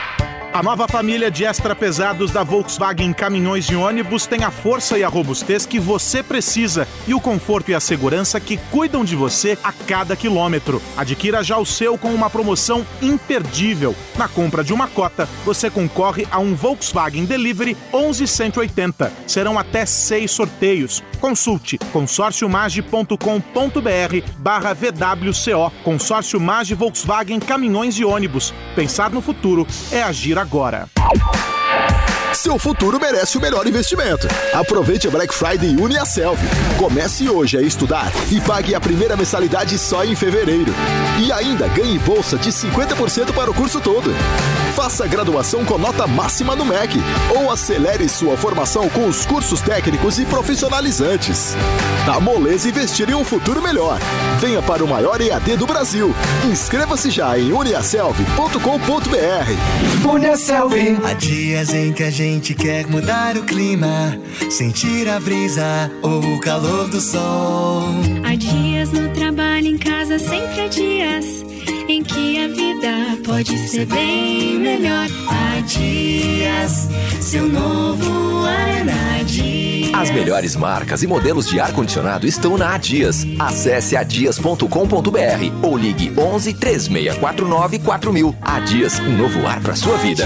A nova família de extra pesados da Volkswagen Caminhões e Ônibus tem a força e a robustez que você precisa e o conforto e a segurança que cuidam de você a cada quilômetro. Adquira já o seu com uma promoção imperdível. Na compra de uma cota, você concorre a um Volkswagen Delivery 11180. Serão até seis sorteios. Consulte consórciomage.com.br barra VWCO. Consórcio Mage Volkswagen Caminhões e Ônibus. Pensar no futuro é agir agora. Seu futuro merece o melhor investimento. Aproveite a Black Friday e une a Selvi. Comece hoje a estudar e pague a primeira mensalidade só em fevereiro. E ainda ganhe bolsa de 50% para o curso todo. Faça graduação com nota máxima no MEC ou acelere sua formação com os cursos técnicos e profissionalizantes. A Moleza investir em um futuro melhor. Venha para o maior EAD do Brasil. Inscreva-se já em uniaselv.com.br. Uniaselv. Há dias em que a gente quer mudar o clima, sentir a brisa ou o calor do sol. Há dias no trabalho, em casa, sempre há dias em que a vida pode ser bem melhor. Há dias, seu novo Arena Dias. As melhores marcas e modelos de ar-condicionado estão na Adias. Acesse adias.com.br ou ligue 11 3649 4000. Adias, um novo ar para sua vida.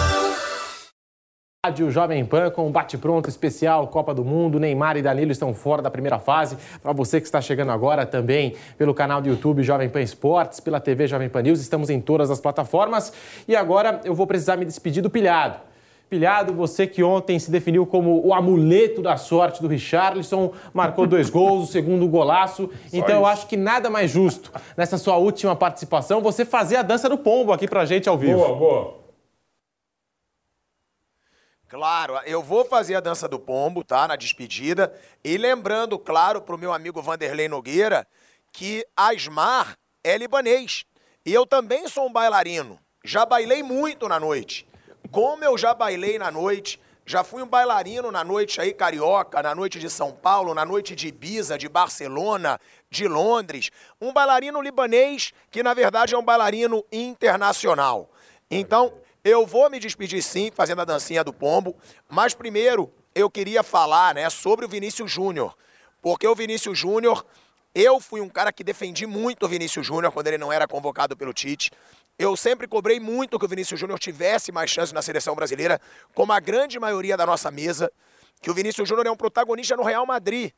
Rádio Jovem Pan com um bate-pronto especial Copa do Mundo. Neymar e Danilo estão fora da primeira fase. Para você que está chegando agora também pelo canal do YouTube Jovem Pan Esportes, pela TV Jovem Pan News, estamos em todas as plataformas. E agora eu vou precisar me despedir do Pilhado. Pilhado, você que ontem se definiu como o amuleto da sorte do Richarlison, marcou dois gols, o segundo golaço. então eu acho que nada mais justo nessa sua última participação você fazer a dança do pombo aqui pra gente ao vivo. Boa, boa. Claro, eu vou fazer a dança do pombo, tá? Na despedida. E lembrando, claro, pro meu amigo Vanderlei Nogueira, que Asmar é libanês. E eu também sou um bailarino. Já bailei muito na noite. Como eu já bailei na noite, já fui um bailarino na noite aí carioca, na noite de São Paulo, na noite de Ibiza, de Barcelona, de Londres. Um bailarino libanês que na verdade é um bailarino internacional. Então, eu vou me despedir sim, fazendo a dancinha do pombo, mas primeiro eu queria falar, né, sobre o Vinícius Júnior, porque o Vinícius Júnior, eu fui um cara que defendi muito o Vinícius Júnior quando ele não era convocado pelo Tite. Eu sempre cobrei muito que o Vinícius Júnior tivesse mais chance na seleção brasileira, como a grande maioria da nossa mesa, que o Vinícius Júnior é um protagonista no Real Madrid.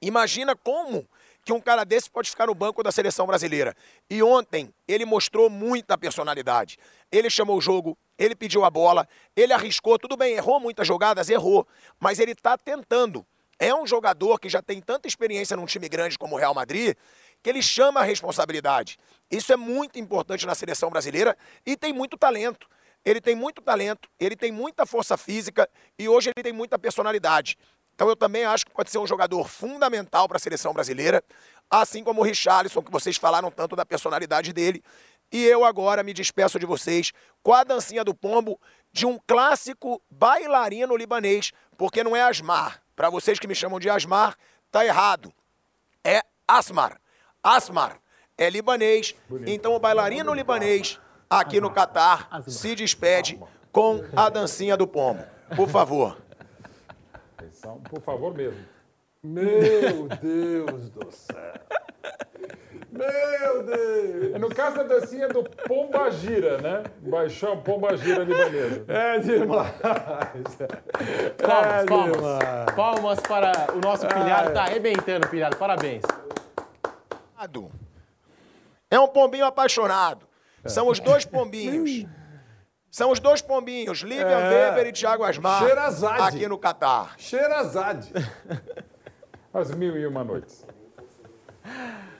Imagina como que um cara desse pode ficar no banco da seleção brasileira. E ontem ele mostrou muita personalidade. Ele chamou o jogo, ele pediu a bola, ele arriscou, tudo bem, errou muitas jogadas, errou, mas ele está tentando. É um jogador que já tem tanta experiência num time grande como o Real Madrid, que ele chama a responsabilidade. Isso é muito importante na seleção brasileira e tem muito talento. Ele tem muito talento, ele tem muita força física e hoje ele tem muita personalidade. Então eu também acho que pode ser um jogador fundamental para a seleção brasileira, assim como o Richarlison, que vocês falaram tanto da personalidade dele. E eu agora me despeço de vocês com a dancinha do pombo de um clássico bailarino libanês, porque não é Asmar. Para vocês que me chamam de Asmar, tá errado. É Asmar. Asmar é libanês. Então o bailarino libanês aqui no Catar se despede com a dancinha do pombo. Por favor. Por favor mesmo. Meu Deus do céu. Meu Deus! No caso da dancinha do Pomba Gira, né? Baixão Pomba Gira libanesa. É demais! Palmas, É palmas. demais. Palmas para o nosso pilhado. Tá arrebentando, pilhado. Parabéns. É um pombinho apaixonado. São os dois pombinhos. São os dois pombinhos, Lilian É. Weber e Thiago Asmar, aqui no Catar. Sherazade. As mil e uma noites.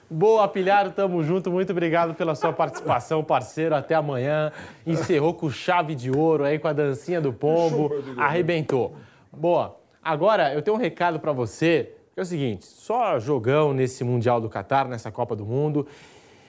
Boa, Pilhado, tamo junto. Muito obrigado pela sua participação, parceiro. Até amanhã. Encerrou com chave de ouro aí, com a dancinha do pombo. Arrebentou. Boa. Agora, eu tenho um recado pra você, que é o seguinte: só jogão nesse Mundial do Catar, nessa Copa do Mundo.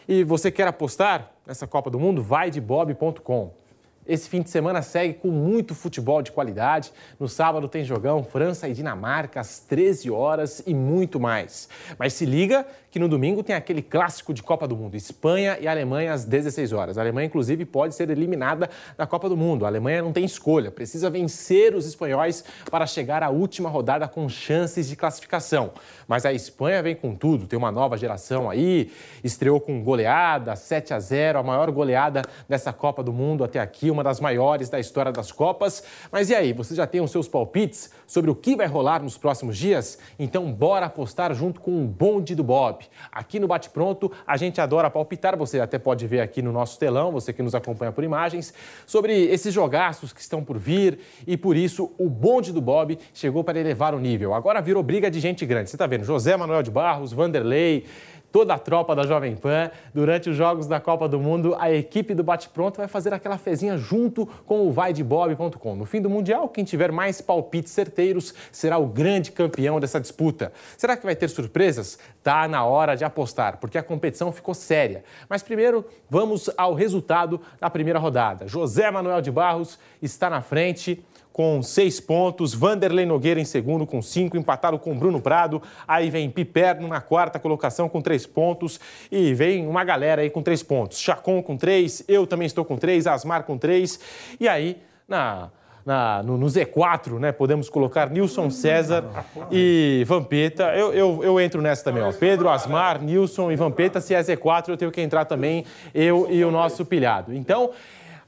E você quer apostar nessa Copa do Mundo? Vai de bob.com. Esse fim de semana segue com muito futebol de qualidade. No sábado tem jogão França e Dinamarca às 13 horas e muito mais. Mas se liga que no domingo tem aquele clássico de Copa do Mundo, Espanha e Alemanha às 16 horas. A Alemanha inclusive pode ser eliminada da Copa do Mundo. A Alemanha não tem escolha, precisa vencer os espanhóis para chegar à última rodada com chances de classificação. Mas a Espanha vem com tudo, tem uma nova geração aí, estreou com goleada, 7 a 0, a maior goleada dessa Copa do Mundo até aqui, uma das maiores da história das Copas. Mas e aí, você já tem os seus palpites sobre o que vai rolar nos próximos dias? Então bora apostar junto com o bonde do Bob. Aqui no Bate Pronto, a gente adora palpitar, você até pode ver aqui no nosso telão, você que nos acompanha por imagens, sobre esses jogaços que estão por vir e por isso o bonde do Bob chegou para elevar o nível. Agora virou briga de gente grande. Você está vendo? José Manuel de Barros, Vanderlei, toda a tropa da Jovem Pan. Durante os Jogos da Copa do Mundo, a equipe do Bate Pronto vai fazer aquela fezinha junto com o vaidebob.com. No fim do Mundial, quem tiver mais palpites certeiros será o grande campeão dessa disputa. Será que vai ter surpresas? Tá na hora de apostar, porque a competição ficou séria. Mas primeiro, vamos ao resultado da primeira rodada. José Manuel de Barros está na frente com seis pontos, Vanderlei Nogueira em segundo com cinco, empatado com Bruno Prado, aí vem Piperno na quarta colocação com três pontos e vem uma galera aí com três pontos, Chacon com três, eu também estou com três, Asmar com três, e aí na na, no, no, Z4, né? Podemos colocar Nilson César e Vampeta. Eu, eu, eu entro nessa também, ó. Pedro, Asmar, Nilson e Vampeta. Se é Z4, eu tenho que entrar também, eu e o nosso pilhado. Então,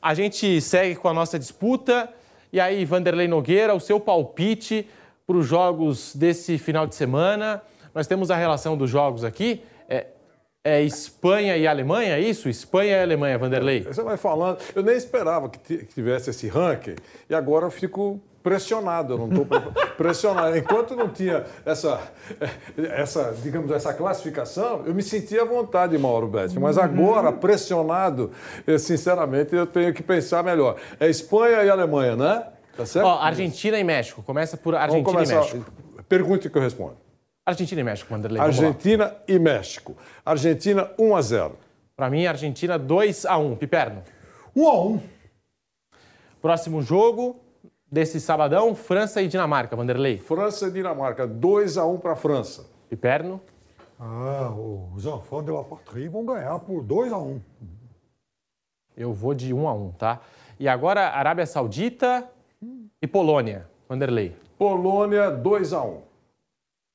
a gente segue com a nossa disputa. E aí, Vanderlei Nogueira, o seu palpite para os jogos desse final de semana. Nós temos a relação dos jogos aqui. É, é Espanha e Alemanha, é isso? Espanha e Alemanha, Vanderlei. Você vai falando. Eu nem esperava que tivesse esse ranking e agora eu fico pressionado, eu não estou pressionado. Enquanto não tinha essa, essa, digamos, essa classificação, eu me sentia à vontade, Mauro Betti. Mas agora, pressionado, eu, sinceramente, eu tenho que pensar melhor. É Espanha e Alemanha, né? Tá certo? Ó, Argentina e México. Começa por Argentina e México. Pergunte que eu respondo. Argentina e México, Vanderlei. Argentina e México. Argentina 1 a 0. Para mim, Argentina 2 a 1. Piperno. 1 a 1. Próximo jogo, desse sabadão, França e Dinamarca, Vanderlei. França e Dinamarca, 2 a 1 para a França. E Perno? Ah, os enfants de la patrie vão ganhar por 2 a 1. Eu vou de 1 a 1, tá? E agora Arábia Saudita e Polônia, Vanderlei. Polônia 2 a 1.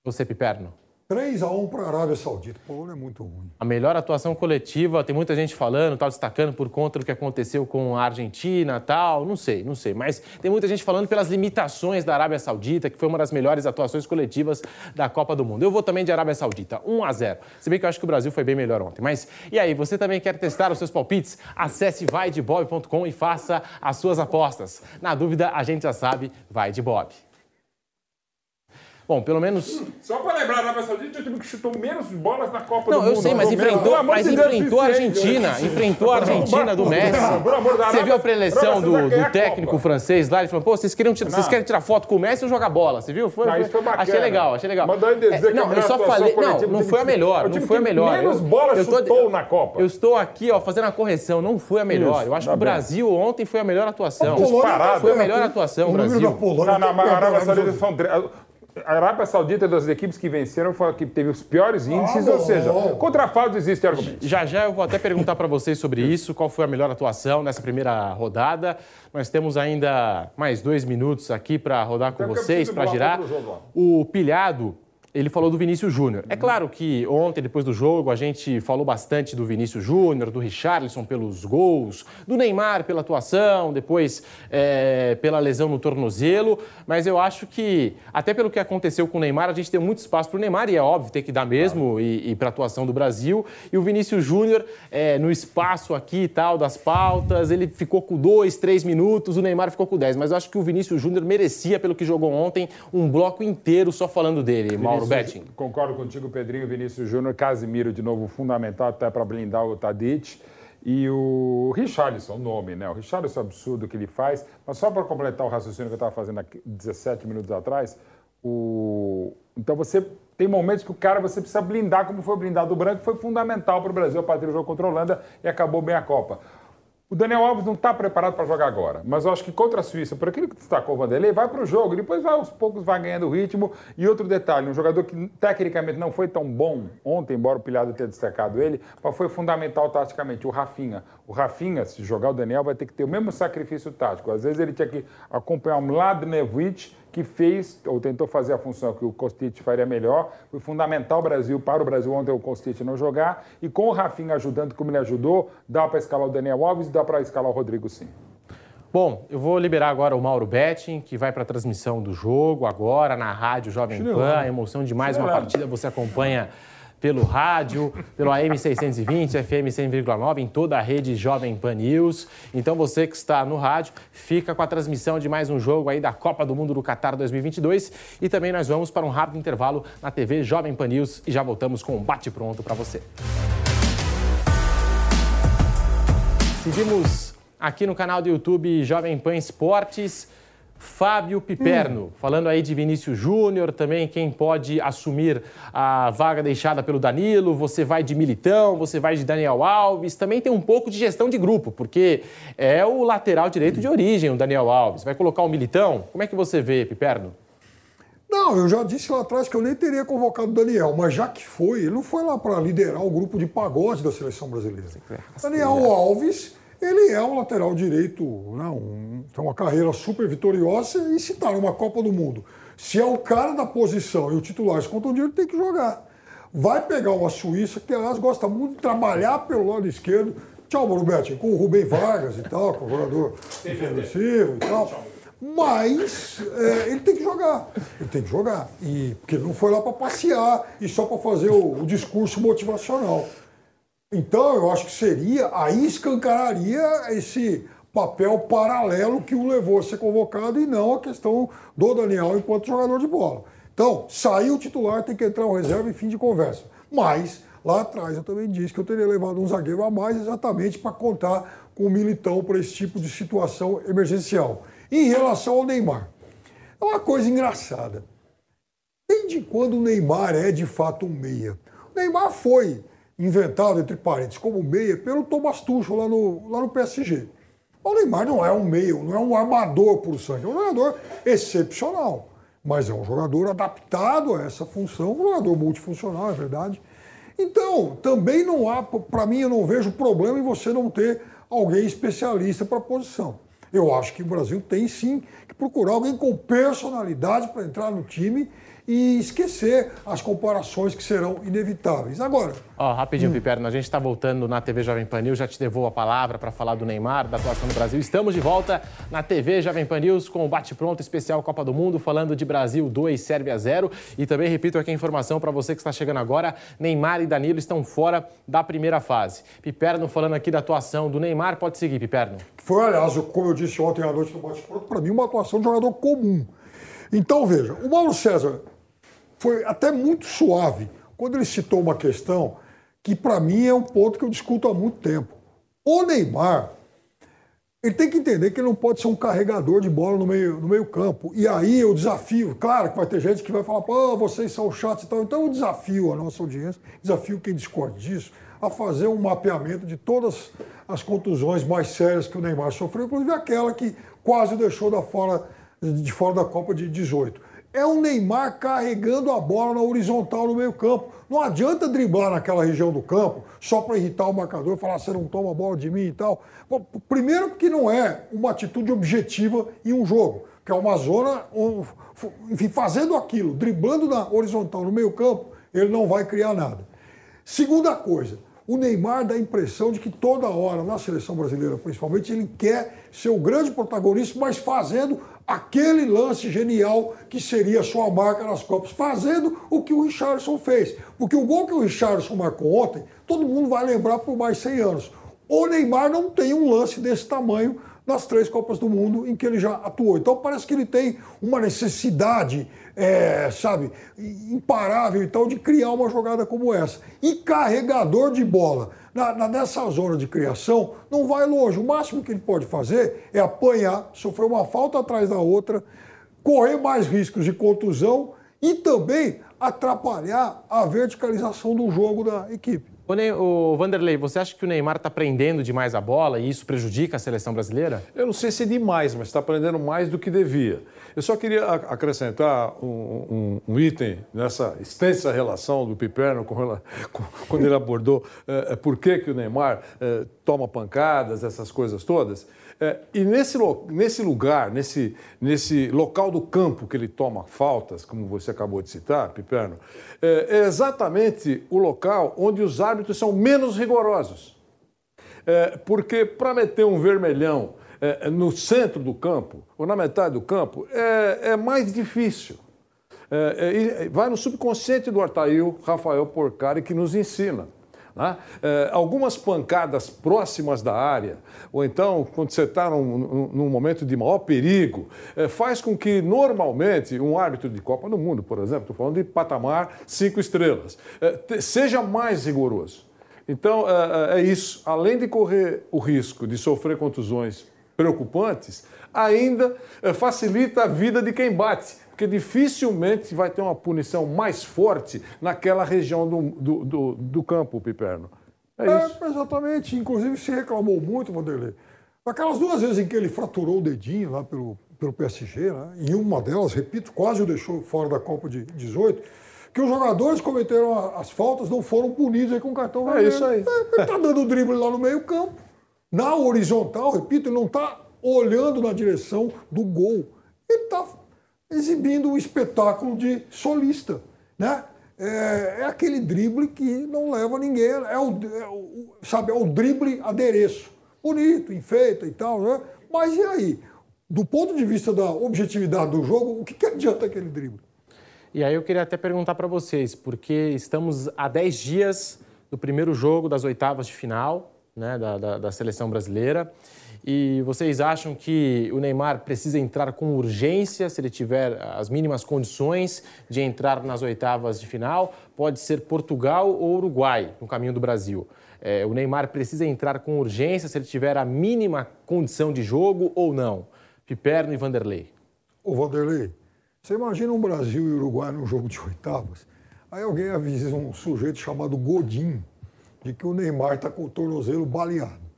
Você, Piperno? 3 a 1 para a Arábia Saudita. Polônia é muito ruim. A melhor atuação coletiva, tem muita gente falando, tal, destacando por conta do que aconteceu com a Argentina, tal, não sei, não sei, mas tem muita gente falando pelas limitações da Arábia Saudita, que foi uma das melhores atuações coletivas da Copa do Mundo. Eu vou também de Arábia Saudita, 1 a 0. Se bem que eu acho que o Brasil foi bem melhor ontem. Mas e aí, você também quer testar os seus palpites? Acesse vaidebob.com e faça as suas apostas. Na dúvida, a gente já sabe, vai de Bob. Bom, pelo menos. Só para lembrar, a Arábia Saudita é o time que chutou menos bolas na Copa não, do Mundo. Não, eu sei, mas enfrentou, mas enfrentou a Argentina. Enfrentou a Argentina do Messi. Você viu a preleção do, do técnico francês lá? Ele falou: pô, vocês, queriam tirar, vocês querem tirar foto com o Messi ou jogar bola? Você viu? Foi, não, isso foi bacana. Achei legal, achei legal. Mandou ele dizer é, não, eu só falei. Não, não foi a melhor. Não foi a melhor. Menos bolas chutou na Copa. Eu estou aqui, ó, fazendo a correção. Não foi a melhor. Eu acho que o Brasil ontem foi a melhor atuação. Foi a melhor atuação, o Brasil. Na Arábia Saudita são a Arábia Saudita das equipes que venceram foi a que teve os piores índices, ah, ou seja, contra fraude existe argumento. Já já eu vou até perguntar para vocês sobre isso, qual foi a melhor atuação nessa primeira rodada. Nós temos ainda mais dois minutos aqui para rodar com vocês, para girar. O pilhado ele falou do Vinícius Júnior. É claro que ontem, depois do jogo, a gente falou bastante do Vinícius Júnior, do Richarlison pelos gols, do Neymar pela atuação, depois é, pela lesão no tornozelo, mas eu acho que, até pelo que aconteceu com o Neymar, a gente deu muito espaço para o Neymar, e é óbvio, tem que dar mesmo, claro. e, e para a atuação do Brasil. E o Vinícius Júnior, é, no espaço aqui e tal, das pautas, ele ficou com dois, três minutos, o Neymar ficou com dez, mas eu acho que o Vinícius Júnior merecia, pelo que jogou ontem, um bloco inteiro só falando dele, Mauro. Mauro Betting. Concordo contigo, Pedrinho, Vinícius Júnior, Casimiro de novo fundamental até para blindar o Tadic. E o Richarlison, o nome, né? O Richarlison é absurdo que ele faz. Mas só para completar o raciocínio que eu estava fazendo aqui 17 minutos atrás, o... então você tem momentos que o cara você precisa blindar, como foi blindado o Branco, que foi fundamental para o Brasil partir do jogo contra a Holanda e acabou bem a Copa. O Daniel Alves não está preparado para jogar agora, mas eu acho que contra a Suíça, por aquilo que destacou o Vanderlei, vai para o jogo, depois vai, aos poucos vai ganhando ritmo. E outro detalhe, um jogador que tecnicamente não foi tão bom ontem, embora o Pilhado tenha destacado ele, mas foi fundamental taticamente, o Rafinha. O Rafinha, se jogar o Daniel, vai ter que ter o mesmo sacrifício tático. Às vezes ele tinha que acompanhar o Mladenovic, que fez ou tentou fazer a função que o Kostic faria melhor. Foi fundamental Brasil para o Brasil ontem o Kostic não jogar. E com o Rafinha ajudando como ele ajudou, dá para escalar o Daniel Alves e dá para escalar o Rodrigo sim. Bom, eu vou liberar agora o Mauro Betting, que vai para a transmissão do jogo agora na rádio Jovem Pan. A emoção de mais uma partida você acompanha pelo rádio, pelo AM 620, FM 100,9, em toda a rede Jovem Pan News. Então você que está no rádio, fica com a transmissão de mais um jogo aí da Copa do Mundo do Qatar 2022 e também nós vamos para um rápido intervalo na TV Jovem Pan News e já voltamos com um bate-pronto para você. Seguimos aqui no canal do YouTube Jovem Pan Esportes. Fábio Piperno, hum. falando aí de Vinícius Júnior, também quem pode assumir a vaga deixada pelo Danilo, você vai de Militão, você vai de Daniel Alves, também tem um pouco de gestão de grupo, porque é o lateral direito de origem, o Daniel Alves. Vai colocar o Militão? Como é que você vê, Piperno? Não, eu já disse lá atrás que eu nem teria convocado o Daniel, mas já que foi, ele não foi lá para liderar o grupo de pagode da seleção brasileira. Daniel Alves ele é um lateral direito, não, né, tem uma carreira super vitoriosa e se está numa Copa do Mundo. Se é o cara da posição e o titular se contam ele tem que jogar. Vai pegar uma Suíça que, aliás, gosta muito de trabalhar pelo lado esquerdo. Tchau, Borubete, com o Rubem Vargas e tal, com o jogador defensivo e tal. Mas é, ele tem que jogar. Ele tem que jogar. E, porque ele não foi lá para passear e só para fazer o, o discurso motivacional. Então, eu acho que seria, aí escancararia esse papel paralelo que o levou a ser convocado e não a questão do Daniel enquanto jogador de bola. Então, saiu o titular, tem que entrar o reserva e fim de conversa. Mas, lá atrás eu também disse que eu teria levado um zagueiro a mais exatamente para contar com o Militão para esse tipo de situação emergencial. Em relação ao Neymar, é uma coisa engraçada. Desde quando o Neymar é de fato um meia? O Neymar foi inventado, entre parênteses, como meia pelo Thomas Tuchel lá no, lá no PSG. O Neymar não é um meio, não é um armador por sangue, é um jogador excepcional. Mas é um jogador adaptado a essa função, um jogador multifuncional, é verdade. Então, também não há, para mim, eu não vejo problema em você não ter alguém especialista para a posição. Eu acho que o Brasil tem sim que procurar alguém com personalidade para entrar no time e esquecer as comparações que serão inevitáveis. Agora. Ó, oh, rapidinho, hum. Piperno, a gente está voltando na TV Jovem Pan News, já te devolvo a palavra para falar do Neymar, da atuação do Brasil. Estamos de volta na TV Jovem Pan News com o bate-pronto especial Copa do Mundo, falando de Brasil 2, Sérvia 0. E também repito aqui a informação para você que está chegando agora: Neymar e Danilo estão fora da primeira fase. Piperno falando aqui da atuação do Neymar, pode seguir, Piperno. Foi, aliás, como eu disse ontem à noite no bate-pronto, para mim, uma atuação de jogador comum. Então, veja, o Mauro César foi até muito suave quando ele citou uma questão que, para mim, é um ponto que eu discuto há muito tempo. O Neymar, ele tem que entender que ele não pode ser um carregador de bola no meio, no meio campo. E aí eu desafio, claro que vai ter gente que vai falar, pô, vocês são chatos e tal. Então eu desafio a nossa audiência, desafio quem discorde disso, a fazer um mapeamento de todas as contusões mais sérias que o Neymar sofreu, inclusive aquela que quase deixou da fora, de fora da Copa de 18 é o Neymar carregando a bola na horizontal no meio campo. Não adianta driblar naquela região do campo só para irritar o marcador, falar você não toma a bola de mim e tal. Primeiro porque não é uma atitude objetiva em um jogo, que é uma zona, enfim, fazendo aquilo, driblando na horizontal no meio campo, ele não vai criar nada. Segunda coisa, o Neymar dá a impressão de que toda hora, na seleção brasileira principalmente, ele quer ser o grande protagonista, mas fazendo aquele lance genial que seria sua marca nas Copas, fazendo o que o Richardson fez. Porque o gol que o Richardson marcou ontem, todo mundo vai lembrar por mais 100 anos. O Neymar não tem um lance desse tamanho nas três Copas do Mundo em que ele já atuou. Então parece que ele tem uma necessidade, é, sabe, imparável e tal, de criar uma jogada como essa. E carregador de bola na, na, nessa zona de criação, não vai longe. O máximo que ele pode fazer é apanhar, sofrer uma falta atrás da outra, correr mais riscos de contusão e também atrapalhar a verticalização do jogo da equipe. O, Vanderlei, você acha que o Neymar está prendendo demais a bola e isso prejudica a seleção brasileira? Eu não sei se é demais, mas está prendendo mais do que devia. Eu só queria acrescentar um, um, um item nessa extensa relação do Piperno com ela, com, quando ele abordou é, por que, que o Neymar é, toma pancadas, essas coisas todas. É, e nesse, nesse lugar, nesse, nesse local do campo que ele toma faltas, como você acabou de citar, Piperno, é, é exatamente o local onde os árbitros são menos rigorosos. É, porque para meter um vermelhão é, no centro do campo, ou na metade do campo, é, é mais difícil. É, é, vai no subconsciente do Artail Rafael Porcari que nos ensina. Né? É, algumas pancadas próximas da área, ou então quando você está num, num, momento de maior perigo, é, faz com que normalmente um árbitro de Copa do Mundo, por exemplo, estou falando de patamar cinco estrelas, é, seja mais rigoroso. Então é, isso. Além de correr o risco de sofrer contusões preocupantes, ainda facilita a vida de quem bate porque dificilmente vai ter uma punição mais forte naquela região do, do, do, do campo, Piperno. É, é isso. exatamente. Inclusive se reclamou muito, Vanderlei. Aquelas duas vezes em que ele fraturou o dedinho lá pelo, pelo PSG, né? em uma delas, repito, quase o deixou fora da Copa de 18, que os jogadores cometeram as faltas, não foram punidos aí com cartão vermelho. É isso aí. É, ele está dando drible lá no meio campo. Na horizontal, repito, ele não está olhando na direção do gol. Ele está exibindo um espetáculo de solista, né? É, é, aquele drible que não leva ninguém, é o, é o, sabe, é o drible adereço. Bonito, enfeita e tal, né? Mas e aí? Do ponto de vista da objetividade do jogo, o que, que adianta aquele drible? E aí eu queria até perguntar para vocês, porque estamos a 10 dias do primeiro jogo das oitavas de final né, da, da, da seleção brasileira. E vocês acham que o Neymar precisa entrar com urgência se ele tiver as mínimas condições de entrar nas oitavas de final? Pode ser Portugal ou Uruguai no caminho do Brasil. É, o Neymar precisa entrar com urgência se ele tiver a mínima condição de jogo ou não? Piperno e Vanderlei. Ô Vanderlei, você imagina um Brasil e Uruguai num jogo de oitavas? Aí alguém avisa um sujeito chamado Godin de que o Neymar está com o tornozelo baleado.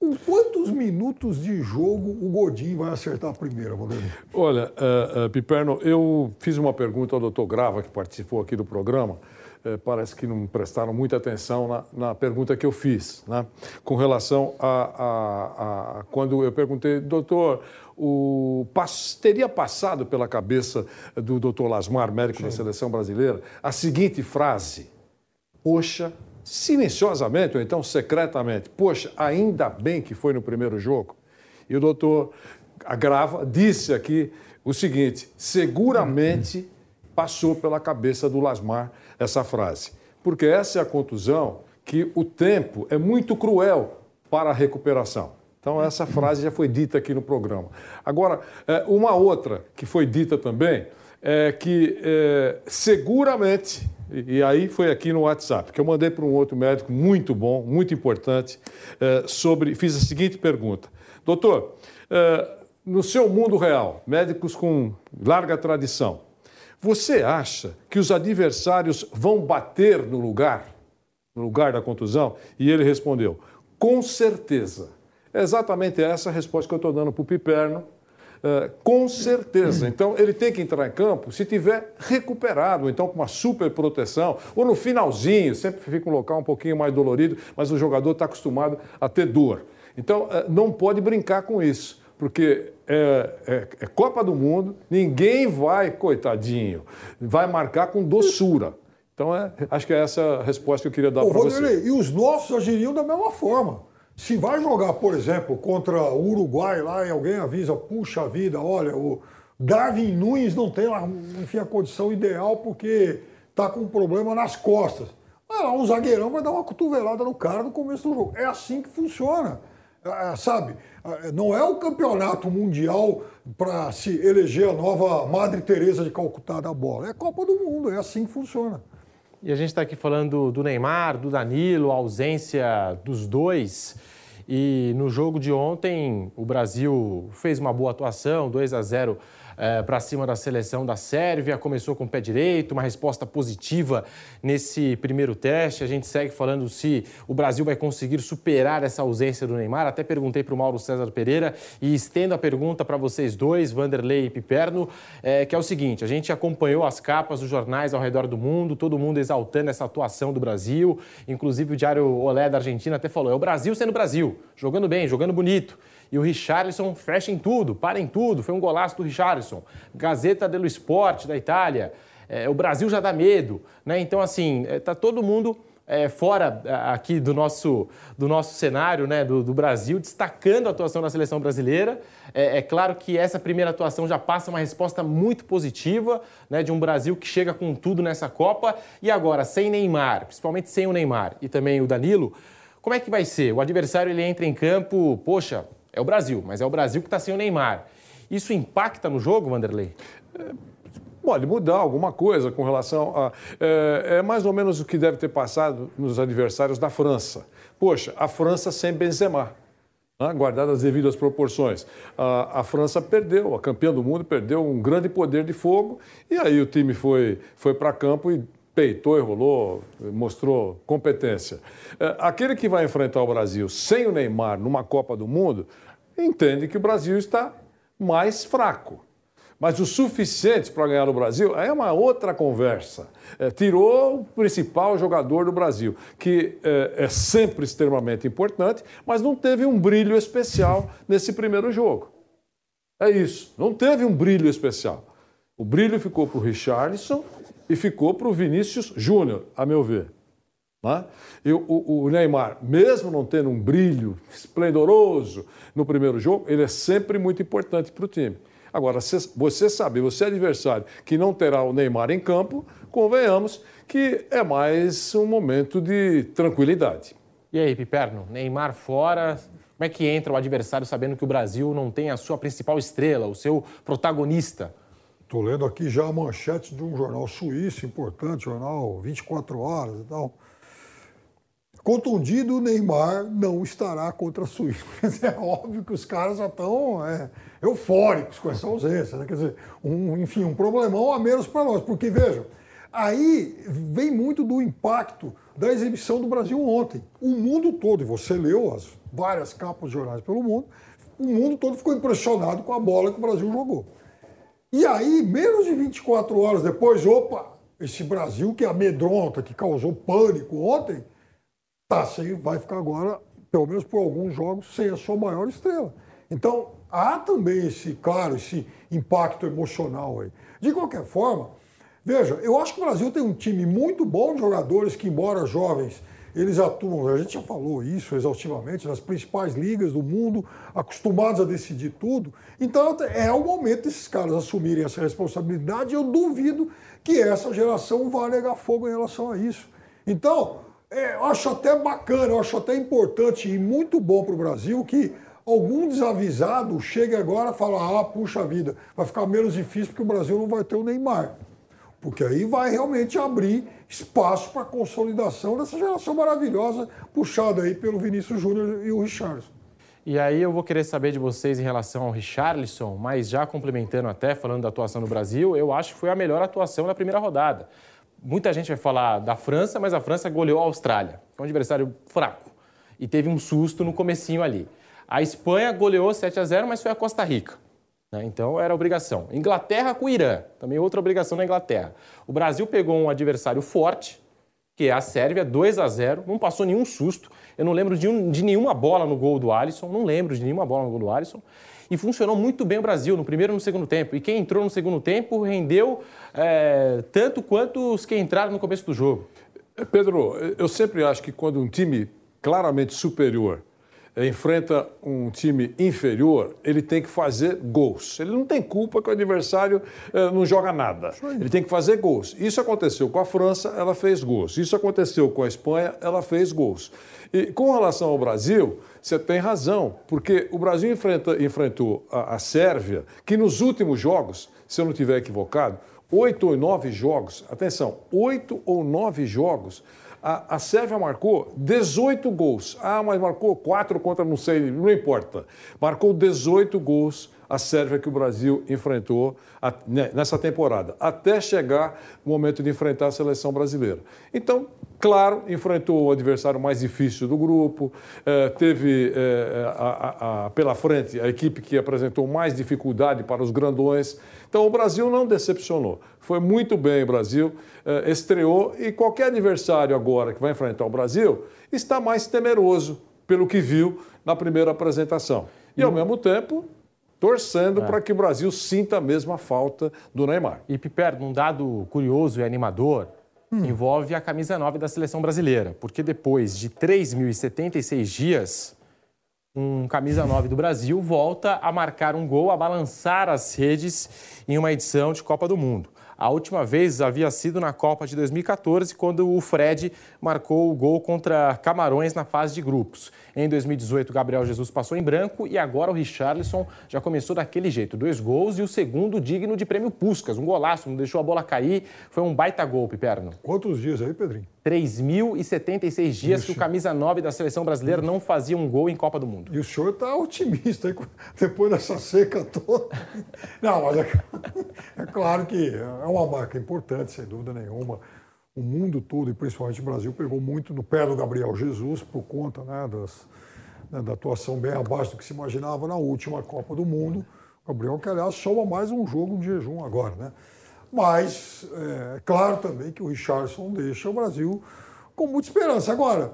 Com quantos minutos de jogo o Godin vai acertar a primeira, Valdemir? Olha, uh, uh, Piperno, eu fiz uma pergunta ao doutor Grava, que participou aqui do programa. Uh, parece que não prestaram muita atenção na, na pergunta que eu fiz, né? com relação a, a, a quando eu perguntei, doutor, o, teria passado pela cabeça do doutor Lasmar, médico Sim. da seleção brasileira, a seguinte frase: Poxa, silenciosamente ou então secretamente, poxa, ainda bem que foi no primeiro jogo. E o doutor Agrava disse aqui o seguinte: seguramente passou pela cabeça do Lasmar essa frase, porque essa é a contusão que o tempo é muito cruel para a recuperação. Então, essa frase já foi dita aqui no programa. Agora, é, uma outra que foi dita também é que é, seguramente e, aí foi aqui no WhatsApp, que eu mandei para um outro médico muito bom, muito importante, eh, sobre. Fiz a seguinte pergunta: Doutor, eh, no seu mundo real, médicos com larga tradição, você acha que os adversários vão bater no lugar, no lugar da contusão? E ele respondeu: com certeza. É exatamente essa a resposta que eu estou dando para o Piperno Uh, com certeza. Então, ele tem que entrar em campo se tiver recuperado, então com uma super proteção, ou no finalzinho, sempre fica um local um pouquinho mais dolorido, mas o jogador está acostumado a ter dor. Então, uh, não pode brincar com isso, porque é, é, é, Copa do Mundo, ninguém vai, coitadinho, vai marcar com doçura. Então, é, acho que é essa a resposta que eu queria dar para você. E os nossos agiriam da mesma forma. Se vai jogar, por exemplo, contra o Uruguai lá e alguém avisa, puxa vida, olha, o Darwin Nunes não tem lá, enfim, a condição ideal porque tá com um problema nas costas. Vai lá, um zagueirão vai dar uma cotovelada no cara no começo do jogo. É assim que funciona. É, sabe? É, não é o campeonato mundial para se eleger a nova Madre Teresa de Calcutá da bola. É Copa do Mundo, é assim que funciona. E a gente está aqui falando do Neymar, do Danilo, a ausência dos dois. E no jogo de ontem, o Brasil fez uma boa atuação, 2 a 0 é, para cima da seleção da Sérvia, começou com o pé direito, uma resposta positiva nesse primeiro teste. A gente segue falando se o Brasil vai conseguir superar essa ausência do Neymar. Até perguntei para o Mauro César Pereira e estendo a pergunta para vocês dois, Vanderlei e Piperno, é, que é o seguinte: a gente acompanhou as capas dos jornais ao redor do mundo, todo mundo exaltando essa atuação do Brasil, inclusive o Diário Olé da Argentina até falou: é o Brasil sendo Brasil, jogando bem, jogando bonito. E o Richarlison fecha em tudo, para em tudo. Foi um golaço do Richarlison. Gazeta dello Sport da Itália. É, o Brasil já dá medo. Né? Então, assim, está é, todo mundo é, fora aqui do nosso, do nosso cenário, né, do, do Brasil, destacando a atuação da seleção brasileira. É, é, claro que essa primeira atuação já passa uma resposta muito positiva, né, de um Brasil que chega com tudo nessa Copa. E agora, sem Neymar, principalmente sem o Neymar e também o Danilo, como é que vai ser? O adversário ele entra em campo, poxa, é o Brasil, mas é o Brasil que está sem o Neymar. Isso impacta no jogo, Vanderlei? É pode mudar alguma coisa com relação a. É, é, mais ou menos o que deve ter passado nos adversários da França. Poxa, a França sem Benzema. Né, guardadas as devidas proporções. A, a, França perdeu, a campeã do mundo perdeu um grande poder de fogo, e aí o time foi, foi para campo e peitou e rolou, mostrou competência. É, aquele que vai enfrentar o Brasil sem o Neymar numa Copa do Mundo entende que o Brasil está mais fraco mas o suficiente para ganhar no Brasil é uma outra conversa. É, tirou o principal jogador do Brasil, que é, é, sempre extremamente importante, mas não teve um brilho especial nesse primeiro jogo. É isso, não teve um brilho especial. O brilho ficou para o Richarlison e ficou para o Vinícius Júnior, a meu ver. Né? E o, o, Neymar, mesmo não tendo um brilho esplendoroso no primeiro jogo, ele é sempre muito importante para o time. Agora, você sabe, você é adversário que não terá o Neymar em campo, convenhamos que é mais um momento de tranquilidade. E aí, Piperno, Neymar fora, como é que entra o adversário sabendo que o Brasil não tem a sua principal estrela, o seu protagonista? Estou lendo aqui já a manchete de um jornal suíço importante, jornal 24 horas e tal. Contundido, Neymar não estará contra a Suíça. É óbvio que os caras já estão é, eufóricos com essa ausência. Né? Quer dizer, um, enfim, um problemão a menos para nós. Porque, vejam, aí vem muito do impacto da exibição do Brasil ontem. O mundo todo, e você leu as várias capas de jornais pelo mundo, o mundo todo ficou impressionado com a bola que o Brasil jogou. E aí, menos de 24 horas depois, opa, esse Brasil que amedronta, que causou pânico ontem tá sem, vai ficar agora, pelo menos por alguns jogos, sem a sua maior estrela. Então, há também esse, claro, esse impacto emocional aí. De qualquer forma, veja, eu acho que o Brasil tem um time muito bom de jogadores que, embora jovens, eles atuam, a gente já falou isso exaustivamente, nas principais ligas do mundo, acostumados a decidir tudo. Então é o momento desses caras assumirem essa responsabilidade. Eu duvido que essa geração vá negar fogo em relação a isso. Então, é, acho até bacana, acho até importante e muito bom para o Brasil que algum desavisado chegue agora e fale, ah, puxa vida, vai ficar menos difícil porque o Brasil não vai ter o Neymar. Porque aí vai realmente abrir espaço para a consolidação dessa geração maravilhosa, puxada aí pelo Vinícius Júnior e o Richardson. E aí eu vou querer saber de vocês em relação ao Richarlison, mas já complementando até, falando da atuação no Brasil, eu acho que foi a melhor atuação da primeira rodada muita gente vai falar da França, mas a França goleou a Austrália, que é um adversário fraco. E teve um susto no comecinho ali. A Espanha goleou 7 a 0, mas foi a Costa Rica. Né? Então era obrigação. Inglaterra com o Irã, também outra obrigação na Inglaterra. O Brasil pegou um adversário forte, que é a Sérvia, 2 a 0, não passou nenhum susto. Eu não lembro de, um, de nenhuma bola no gol do Alisson, não lembro de nenhuma bola no gol do Alisson e funcionou muito bem o Brasil no primeiro e no segundo tempo. E quem entrou no segundo tempo rendeu é, tanto quanto os que entraram no começo do jogo. Pedro, eu sempre acho que quando um time claramente superior enfrenta um time inferior, ele tem que fazer gols. Ele não tem culpa que o adversário eh, não joga nada. Ele tem que fazer gols. Isso aconteceu com a França, ela fez gols. Isso aconteceu com a Espanha, ela fez gols. E com relação ao Brasil, você tem razão, porque o Brasil enfrenta, enfrentou a, a Sérvia, que nos últimos jogos, se eu não estiver equivocado, oito ou nove jogos, atenção, oito ou nove jogos, a, a Sérvia marcou 18 gols. Ah, mas marcou quatro contra não sei, não importa. Marcou 18 gols a Sérvia que o Brasil enfrentou né, nessa temporada, até chegar o momento de enfrentar a seleção brasileira. Então, claro, enfrentou o adversário mais difícil do grupo, eh, teve eh, a, a, a, pela frente a equipe que apresentou mais dificuldade para os grandões. Então, o Brasil não decepcionou. Foi muito bem o Brasil, eh, estreou e qualquer adversário agora que vai enfrentar o Brasil está mais temeroso pelo que viu na primeira apresentação. E, ao mesmo tempo, torcendo é. para que o Brasil sinta a mesma falta do Neymar. E, Piper, um dado curioso e animador, Hum. Envolve a camisa 9 da seleção brasileira, porque depois de 3.076 dias, um camisa 9 do Brasil volta a marcar um gol, a balançar as redes em uma edição de Copa do Mundo. A última vez havia sido na Copa de 2014, quando o Fred marcou o gol contra Camarões na fase de grupos. Em 2018, Gabriel Jesus passou em branco e agora o Richarlison já começou daquele jeito. Dois gols e o segundo digno de prêmio Puscas. Um golaço, não deixou a bola cair. Foi um baita gol, Piperno. Quantos dias aí, Pedrinho? 3.076 dias Isso. que o camisa 9 da seleção brasileira não fazia um gol em Copa do Mundo. E o senhor está otimista depois dessa seca toda. Não, mas é, é claro que é uma marca importante, sem dúvida nenhuma o mundo todo, e principalmente o Brasil, pegou muito no pé do Gabriel Jesus por conta né, das, né, da atuação bem abaixo do que se imaginava na última Copa do Mundo. O Gabriel, que aliás soma mais um jogo de jejum agora, né? Mas é claro também que o Richardson deixa o Brasil com muita esperança. Agora,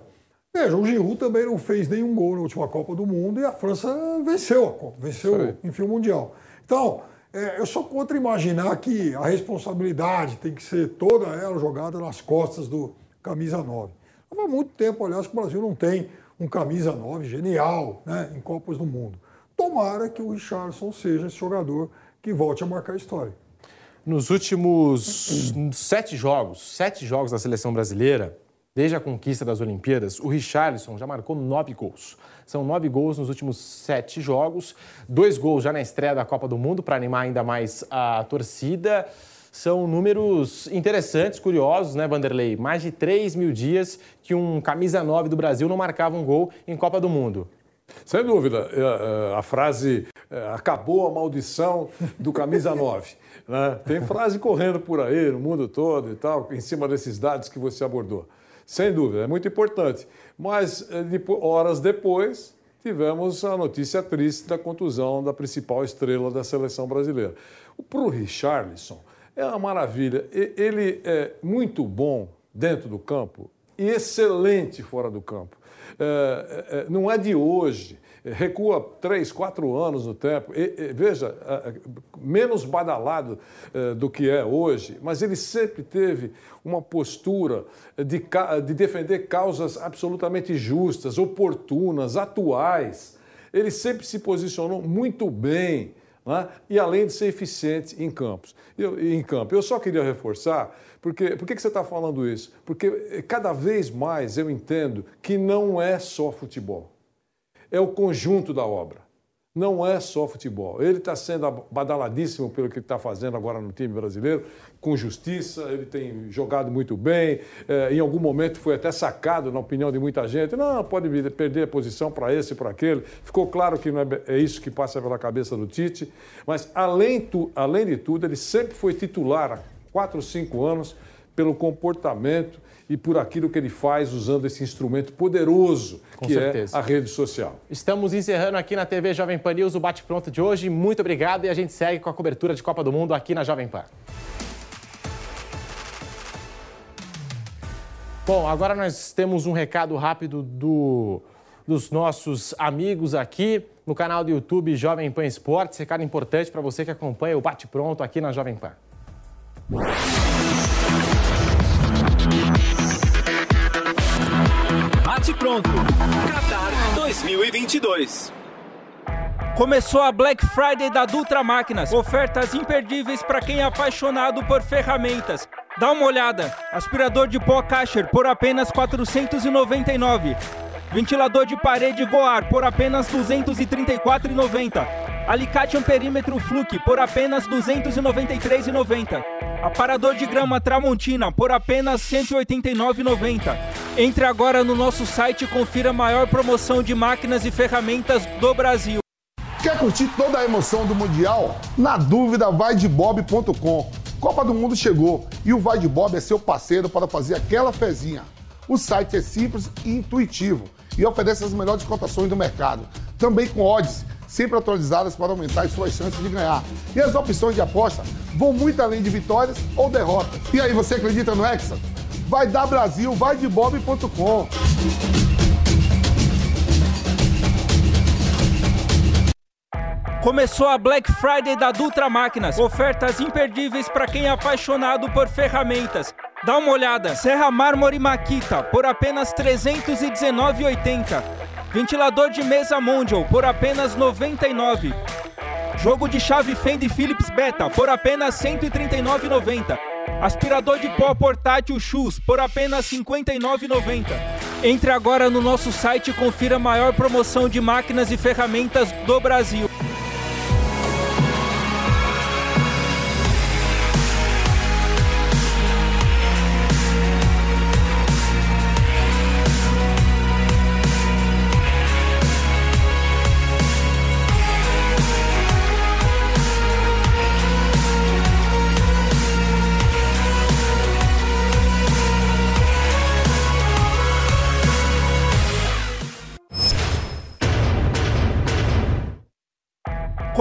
veja, o Giroud também não fez nenhum gol na última Copa do Mundo e a França venceu a Copa, venceu, enfim, o Mundial. Então, é, eu sou contra imaginar que a responsabilidade tem que ser toda ela jogada nas costas do camisa 9. Há muito tempo, aliás, que o Brasil não tem um camisa 9 genial né, em Copas do Mundo. Tomara que o Richardson seja esse jogador que volte a marcar a história. Nos últimos sete jogos, sete jogos da seleção brasileira, desde a conquista das Olimpíadas, o Richarlison já marcou nove gols. São nove gols nos últimos sete jogos, dois gols já na estreia da Copa do Mundo para animar ainda mais a torcida. São números interessantes, curiosos, né, Vanderlei? Mais de 3 mil dias que um camisa 9 do Brasil não marcava um gol em Copa do Mundo. Sem dúvida, é, é, a frase é, acabou a maldição do camisa 9. Né? Tem frase correndo por aí no mundo todo e tal, em cima desses dados que você abordou. Sem dúvida, é muito importante. Mas eh, horas depois, tivemos a notícia triste da contusão da principal estrela da seleção brasileira. Para o Richarlison, é uma maravilha. Ele é muito bom dentro do campo e excelente fora do campo. É, é, não é de hoje recua três, quatro anos no tempo. E, e, veja, menos badalado eh, do que é hoje, mas ele sempre teve uma postura de, de defender causas absolutamente justas, oportunas, atuais. Ele sempre se posicionou muito bem. Né? e além de ser eficiente em campos. Eu, em campo. Eu só queria reforçar, porque por que você está falando isso? Porque eh, cada vez mais eu entendo que não é só futebol é o conjunto da obra. Não é só futebol. Ele está sendo badaladíssimo pelo que está fazendo agora no time brasileiro, com justiça, ele tem jogado muito bem. É, em algum momento foi até sacado, na opinião de muita gente. Não, pode perder a posição para esse para aquele. Ficou claro que não é, é, isso que passa pela cabeça do Tite. Mas, além, tu, além de tudo, ele sempre foi titular há quatro, cinco anos pelo comportamento e por aquilo que ele faz usando esse instrumento poderoso Com que é certeza. é a rede social. Estamos encerrando aqui na TV Jovem Pan News o bate-pronto de hoje. Muito obrigado e a gente segue com a cobertura de Copa do Mundo aqui na Jovem Pan. Bom, agora nós temos um recado rápido do, dos nossos amigos aqui no canal do YouTube Jovem Pan Esportes. Recado importante para você que acompanha o Bate Pronto aqui na Jovem Pan. Bate pronto. Qatar 2022. Começou a Black Friday da Dutra Máquinas. Ofertas imperdíveis para quem é apaixonado por ferramentas. Dá uma olhada. Aspirador de pó Kasher por apenas 499. Ventilador de parede Goar por apenas 234,90. Alicate amperímetro Fluke por apenas 293,90. Aparador de grama Tramontina por apenas 189,90. Entre agora no nosso site e confira a maior promoção de máquinas e ferramentas do Brasil. Quer curtir toda a emoção do Mundial? Na dúvida, vai de bob.com. Copa do Mundo chegou e o Vai de Bob é seu parceiro para fazer aquela fezinha. O site é simples e intuitivo e oferece as melhores cotações do mercado, também com odds sempre atualizadas para aumentar as suas chances de ganhar. E as opções de aposta vão muito além de vitórias ou derrotas. E aí, você acredita no Hexa? Vai dar Brasil, vai de bob.com. Começou a Black Friday da Dutra Máquinas. Ofertas imperdíveis para quem é apaixonado por ferramentas. Dá uma olhada, Serra Mármore Maquita por apenas R$ 319,80. Ventilador de mesa Mondial por apenas R$ 99. Jogo de chave Fender Philips Beta por apenas R$ 139,90. Aspirador de pó portátil Shoes por apenas R$ 59,90. Entre agora no nosso site e confira a maior promoção de máquinas e ferramentas do Brasil.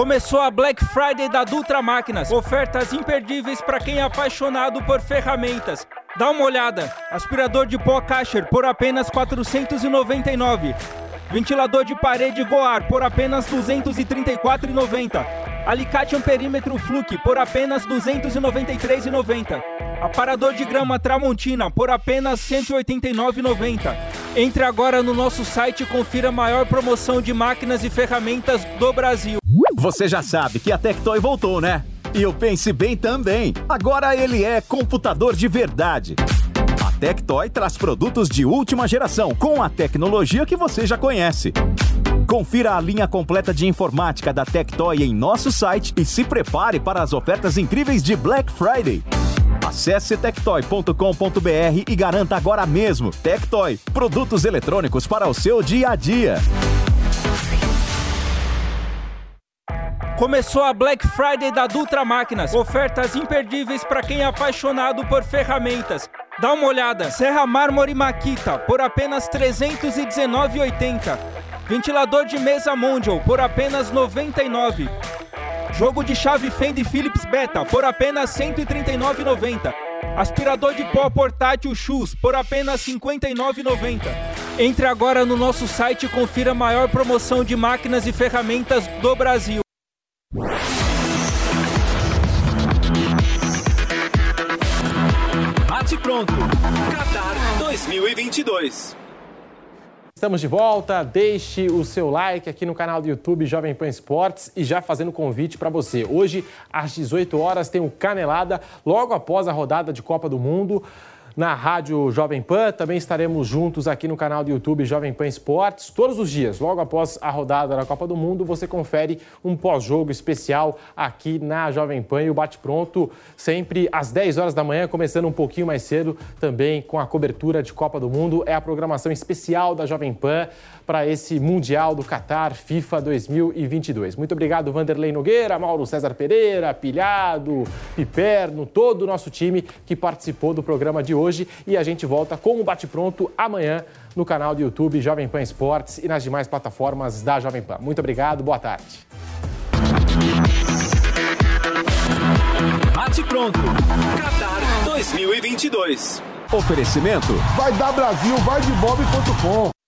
Começou a Black Friday da Dutra Máquinas. Ofertas imperdíveis para quem é apaixonado por ferramentas. Dá uma olhada. Aspirador de pó Kasher por apenas 499. Ventilador de parede Goar por apenas 234,90. Alicate amperímetro Fluke por apenas 293,90. Aparador de grama Tramontina por apenas 189,90. Entre agora no nosso site e confira a maior promoção de máquinas e ferramentas do Brasil. Você já sabe que a Tectoy voltou, né? E o Pense Bem também. Agora ele é computador de verdade. A Tectoy traz produtos de última geração com a tecnologia que você já conhece. Confira a linha completa de informática da Tectoy em nosso site e se prepare para as ofertas incríveis de Black Friday. Acesse tectoy.com.br e garanta agora mesmo. Tectoy, produtos eletrônicos para o seu dia a dia. Começou a Black Friday da Dutra Máquinas. Ofertas imperdíveis para quem é apaixonado por ferramentas. Dá uma olhada. Serra Mármore Maquita por apenas R$ 319,80. Ventilador de mesa Mondial por apenas R$ 99. Jogo de chave Fender Philips Beta por apenas R$ 139,90. Aspirador de pó portátil Shoes por apenas R$ 59,90. Entre agora no nosso site e confira a maior promoção de máquinas e ferramentas do Brasil. Bate pronto. Qatar 2022. Estamos de volta. Deixe o seu like aqui no canal do YouTube Jovem Pan Esportes e já fazendo convite para você. Hoje, às 18 horas, tem o Canelada, logo após a rodada de Copa do Mundo na Rádio Jovem Pan. Também estaremos juntos aqui no canal do YouTube Jovem Pan Esportes. Todos os dias, logo após a rodada da Copa do Mundo, você confere um pós-jogo especial aqui na Jovem Pan e o bate-pronto sempre às 10 horas da manhã, começando um pouquinho mais cedo também com a cobertura de Copa do Mundo. É a programação especial da Jovem Pan para esse Mundial do Qatar FIFA 2022. Muito obrigado, Vanderlei Nogueira, Mauro César Pereira, Pilhado, Piperno, todo o nosso time que participou do programa de hoje. E a gente volta com o Bate Pronto amanhã no canal do YouTube Jovem Pan Esportes e nas demais plataformas da Jovem Pan. Muito obrigado, boa tarde. Bate pronto. Qatar 2022. Oferecimento. Vai dar Brasil, vai de bob.com.